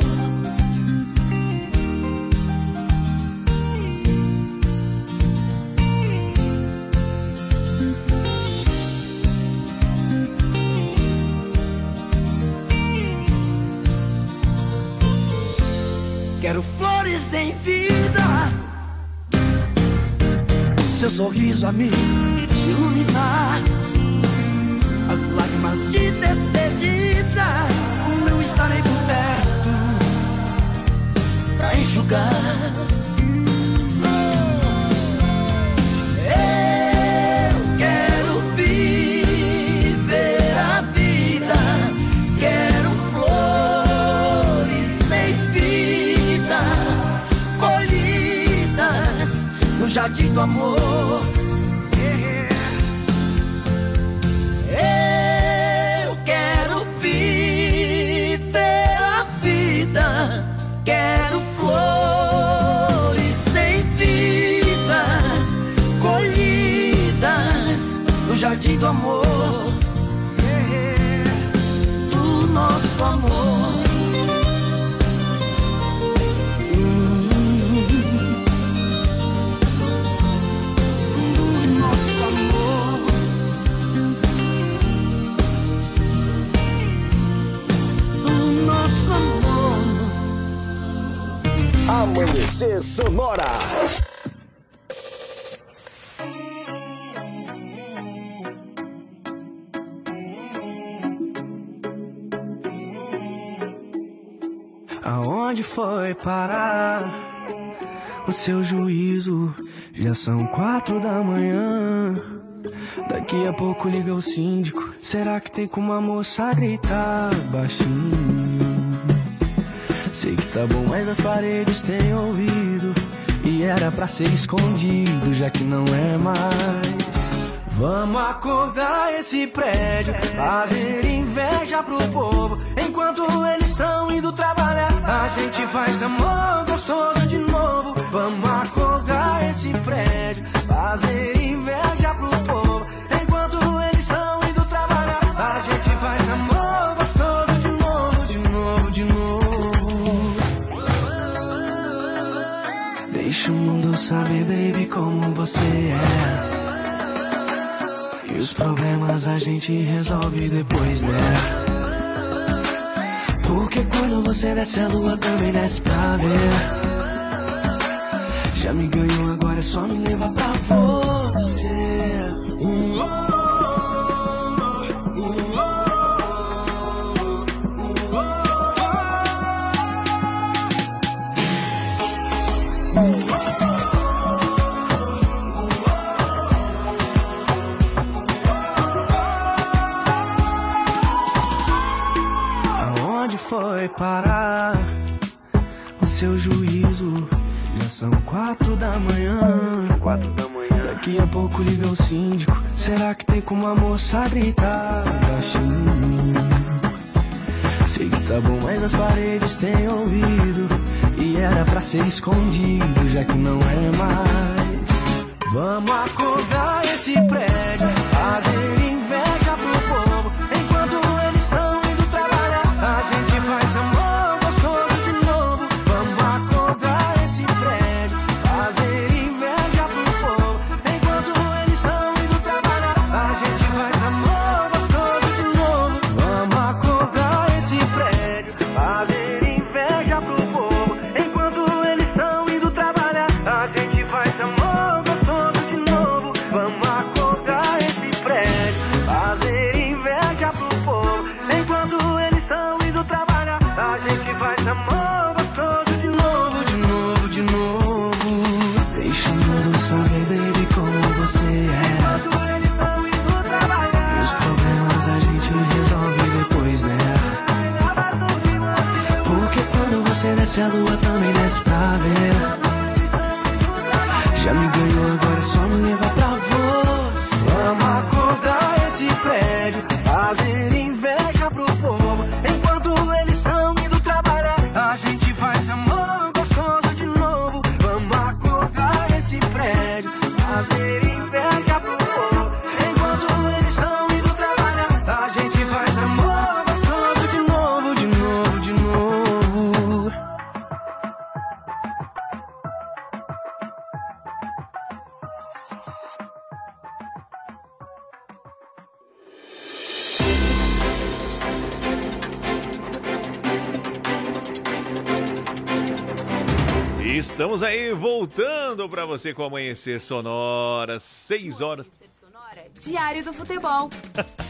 Quero flores em vida, seu sorriso a me iluminar. As lágrimas de despedida não estarei por perto pra enxugar. Do amor. Amanhecer Sonora. Aonde foi parar o seu juízo? Já são quatro da manhã. Daqui a pouco liga o síndico. Será que tem como a moça gritar baixinho? Sei que tá bom, mas as paredes têm ouvido. E era pra ser escondido, já que não é mais. Vamos acordar esse prédio, fazer inveja pro povo. Enquanto eles estão indo trabalhar, a gente faz amor gostoso de novo. Vamos acordar esse prédio, fazer inveja pro povo. Saber, baby, como você é. E os problemas a gente resolve depois, né? Porque quando você desce a lua também desce pra ver. Já me ganhou, agora é só me levar pra você. Foi parar o seu juízo? Já são quatro da manhã. Quatro da manhã. Daqui a pouco liga o síndico. Será que tem como a moça gritar baixinho? Sei que tá bom, mas as paredes têm ouvido. E era pra ser escondido, já que não é mais. Vamos acordar esse prédio, fazer Estamos aí voltando para você com Amanhecer Sonora, 6 horas. Diário do Futebol.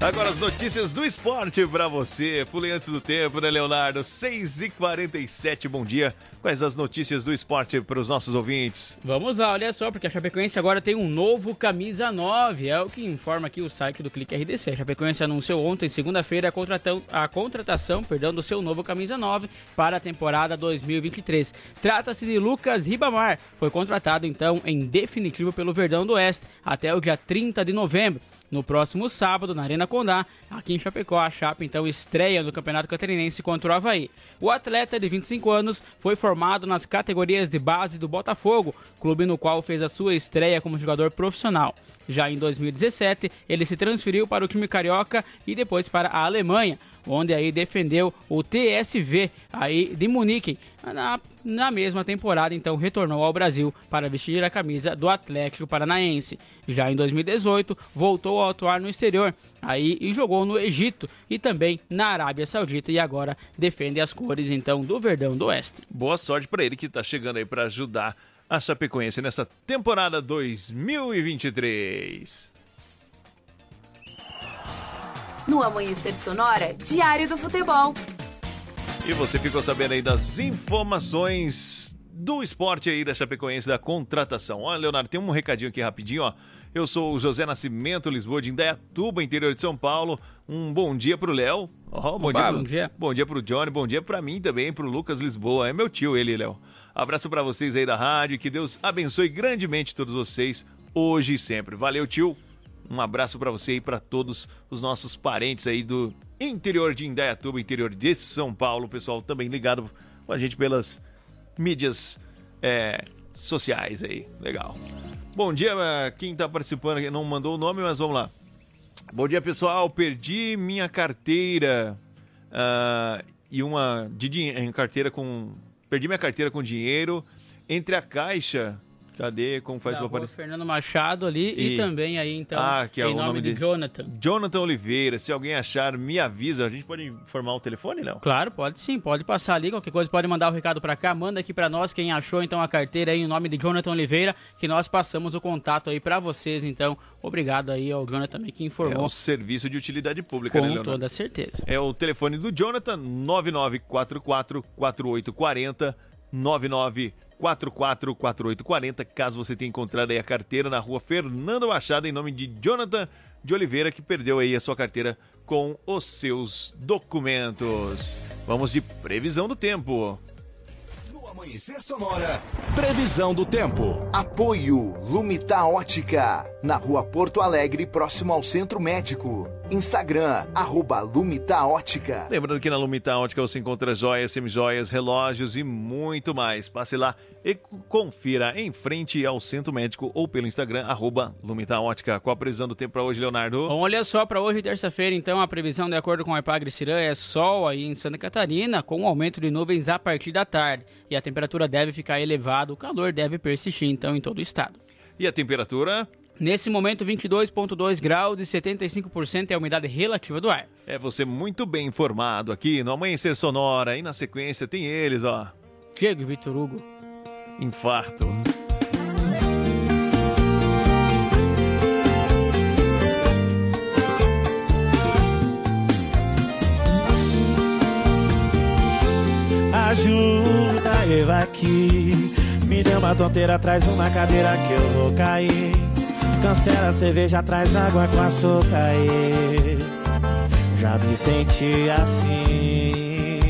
Agora as notícias do esporte para você. Pulei antes do tempo, né, Leonardo? 6 e 47 bom dia. Quais as notícias do esporte para os nossos ouvintes? Vamos lá, olha só, porque a Chapecoense agora tem um novo camisa 9. É o que informa aqui o site do Clique RDC. A Chapecoense anunciou ontem, segunda-feira, a, a contratação perdão, do seu novo camisa 9 para a temporada 2023. Trata-se de Lucas Ribamar. Foi contratado então em definitivo pelo Verdão do Oeste até o dia 30 de novembro. No próximo sábado, na Arena Condá, aqui em Chapecó, a Chape então estreia no Campeonato Catarinense contra o Havaí. O atleta de 25 anos foi formado nas categorias de base do Botafogo, clube no qual fez a sua estreia como jogador profissional. Já em 2017, ele se transferiu para o time carioca e depois para a Alemanha, onde aí defendeu o TSV aí de Munique. Na, na mesma temporada, então, retornou ao Brasil para vestir a camisa do Atlético Paranaense. Já em 2018, voltou a atuar no exterior aí e jogou no Egito e também na Arábia Saudita e agora defende as cores então do Verdão do Oeste. Boa sorte para ele que está chegando aí para ajudar a Chapecoense nessa temporada 2023. No Amanhecer Sonora, Diário do Futebol. E você ficou sabendo aí das informações do esporte aí da Chapecoense, da contratação. Olha, Leonardo, tem um recadinho aqui rapidinho, ó. Eu sou o José Nascimento, Lisboa de Indaiatuba, interior de São Paulo. Um bom dia pro Léo. Ó, bom, Opa, dia pro... bom dia. Bom dia pro Johnny, bom dia pra mim também, pro Lucas Lisboa. É meu tio ele, Léo. Abraço pra vocês aí da rádio, que Deus abençoe grandemente todos vocês, hoje e sempre. Valeu, tio. Um abraço pra você e pra todos os nossos parentes aí do interior de Indaiatuba, interior de São Paulo. Pessoal também ligado com a gente pelas mídias é, sociais aí. Legal. Bom dia, eh, quem tá participando aqui não mandou o nome, mas vamos lá. Bom dia, pessoal. Perdi minha carteira ah, e uma de dinheiro, carteira com perdi minha carteira com dinheiro entre a caixa. Cadê? Como faz rua aparecer? Fernando Machado ali e, E- também aí então Ah, que é em o nome, nome de dele. Jonathan. Jonathan Oliveira. Se alguém achar, me avisa. A gente pode informar o telefone, Léo? Claro, pode sim, pode passar ali, qualquer coisa pode mandar o recado pra cá, manda aqui pra nós quem achou então a carteira aí em nome de Jonathan Oliveira, que nós passamos o contato aí pra vocês, então, obrigado aí ao Jonathan também que É informou um serviço de utilidade pública, né, com Leonardo? toda certeza. É o telefone do Jonathan, 9944-4840, 9944-4840, caso você tenha encontrado aí a carteira na rua Fernando Machado, em nome de Jonathan de Oliveira, que perdeu aí a sua carteira com os seus documentos. Vamos de previsão do tempo. Amanhecer Sonora, previsão do tempo. Apoio Lumita Ótica, na rua Porto Alegre, próximo ao Centro Médico. Instagram, arroba Lumita Ótica. Lembrando que na Lumita Ótica você encontra joias, semijoias, relógios e muito mais. Passe lá e confira em frente ao Centro Médico ou pelo Instagram, arroba Lumita Ótica. Qual a previsão do tempo para hoje, Leonardo? Bom, olha só, para hoje, terça-feira, então, a previsão de acordo com a Epagre Cirã é sol aí em Santa Catarina, com um aumento de nuvens a partir da tarde. E a temperatura deve ficar elevada, o calor deve persistir, então, em todo o estado. E a temperatura? Nesse momento, 22,2 graus e 75% é a umidade relativa do ar. É você muito bem informado aqui no Amanhecer Sonora. E na sequência tem eles, ó. Diego e Vitor Hugo. Infarto. Ajuda eu aqui. Me dê uma tonteira, traz uma cadeira que eu vou cair. Cancela a cerveja, traz água com açúcar. e Já me senti assim.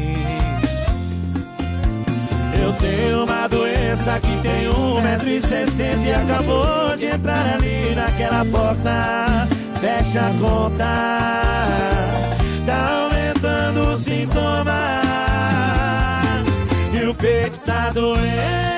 Eu tenho uma doença que tem um metro e sessenta e acabou de entrar ali naquela porta. Fecha a conta, tá aumentando os sintomas e o peito tá doendo.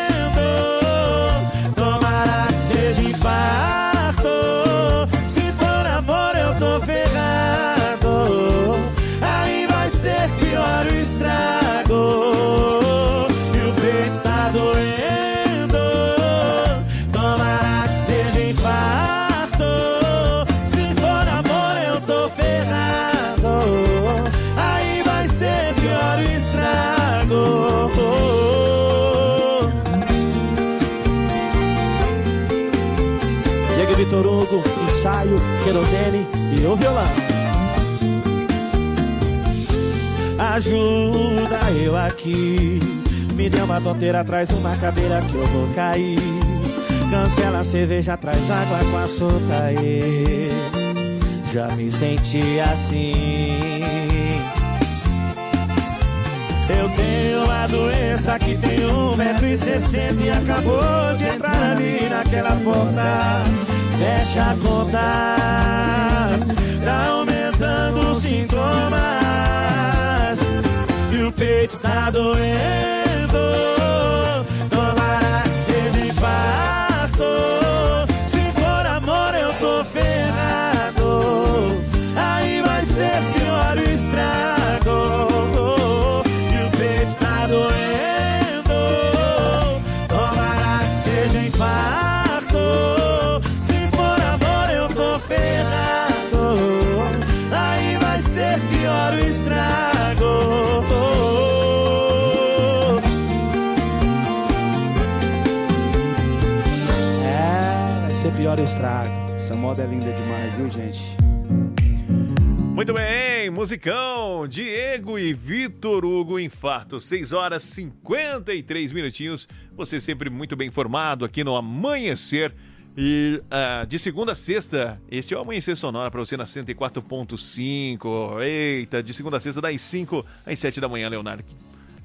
Querosene e o violão. Ajuda eu aqui. Me deu uma tonteira, traz uma cadeira que eu vou cair. Cancela a cerveja, traz água com açúcar. aí. Já me senti assim. Eu tenho uma doença que tem um metro e sessenta e acabou de entrar ali naquela porta. Fecha a conta, tá aumentando os sintomas e o peito tá doendo. Muito bem, musicão, Diego e Vitor Hugo Infarto, 6 horas 53 minutinhos. Você sempre muito bem informado aqui no Amanhecer. E ah, de segunda a sexta, este é o Amanhecer Sonora para você na 104.5. Eita, de segunda a sexta, das 5 às 7 da manhã, Leonardo.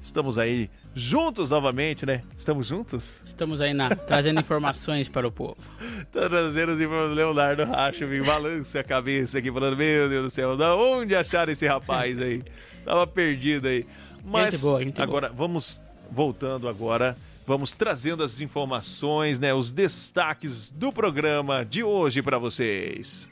Estamos aí juntos novamente, né? Estamos juntos? Estamos aí na, trazendo informações para o povo. Trazendo as informações. Leonardo Racho me balança a cabeça aqui, falando: Meu Deus do céu, da onde acharam esse rapaz aí? Tava perdido aí. Mas Gente boa, gente agora, vamos voltando agora. Vamos trazendo as informações, né? Os destaques do programa de hoje para vocês.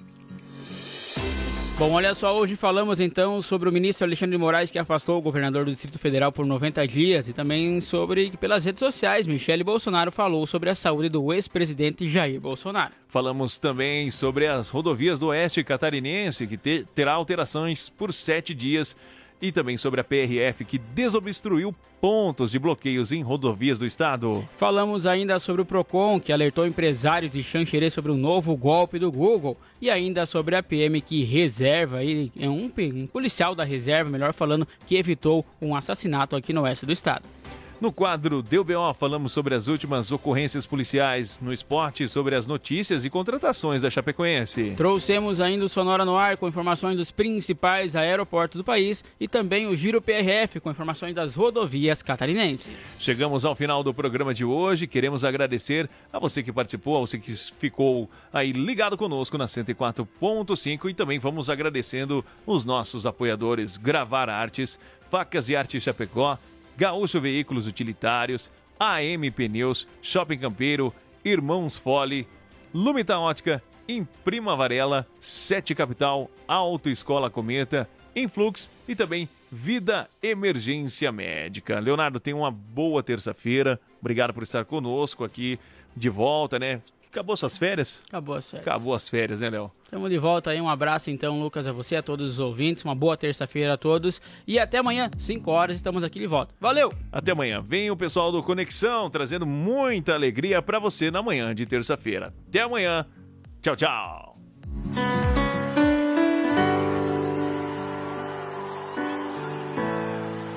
Bom, olha só, hoje falamos então sobre o ministro Alexandre de Moraes que afastou o governador do Distrito Federal por 90 dias e também sobre que pelas redes sociais Michele Bolsonaro falou sobre a saúde do ex-presidente Jair Bolsonaro. Falamos também sobre as rodovias do Oeste Catarinense, que te- terá alterações por sete dias, e também sobre a PRF, que desobstruiu pontos de bloqueios em rodovias do estado. Falamos ainda sobre o Procon, que alertou empresários de Xanxerê sobre o novo golpe do Google, e ainda sobre a PM que reserva, aí, é um, um policial da reserva, melhor falando, que evitou um assassinato aqui no oeste do estado. No quadro Deu BO, falamos sobre as últimas ocorrências policiais no esporte, sobre as notícias e contratações da Chapecoense. Trouxemos ainda o Sonora no Ar com informações dos principais aeroportos do país e também o Giro PRF com informações das rodovias catarinenses. Chegamos ao final do programa de hoje. Queremos agradecer a você que participou, a você que ficou aí ligado conosco na 104.5 e também vamos agradecendo os nossos apoiadores Gravar Artes, Facas e Artes Chapecó, Gaúcho Veículos Utilitários, AM Pneus, Shopping Campeiro, Irmãos Fole, Lumita Ótica, Imprima Varela, Sete Capital, Autoescola Cometa, Influx e também Vida Emergência Médica. Leonardo, tenha uma boa terça-feira. Obrigado por estar conosco aqui de volta, né? Acabou suas férias? Acabou as férias. Acabou as férias, né, Léo? Estamos de volta aí. Um abraço então, Lucas, a você, a todos os ouvintes. Uma boa terça-feira a todos. E até amanhã, 5 horas, estamos aqui de volta. Valeu! Até amanhã. Vem o pessoal do Conexão trazendo muita alegria para você na manhã de terça-feira. Até amanhã. Tchau, tchau.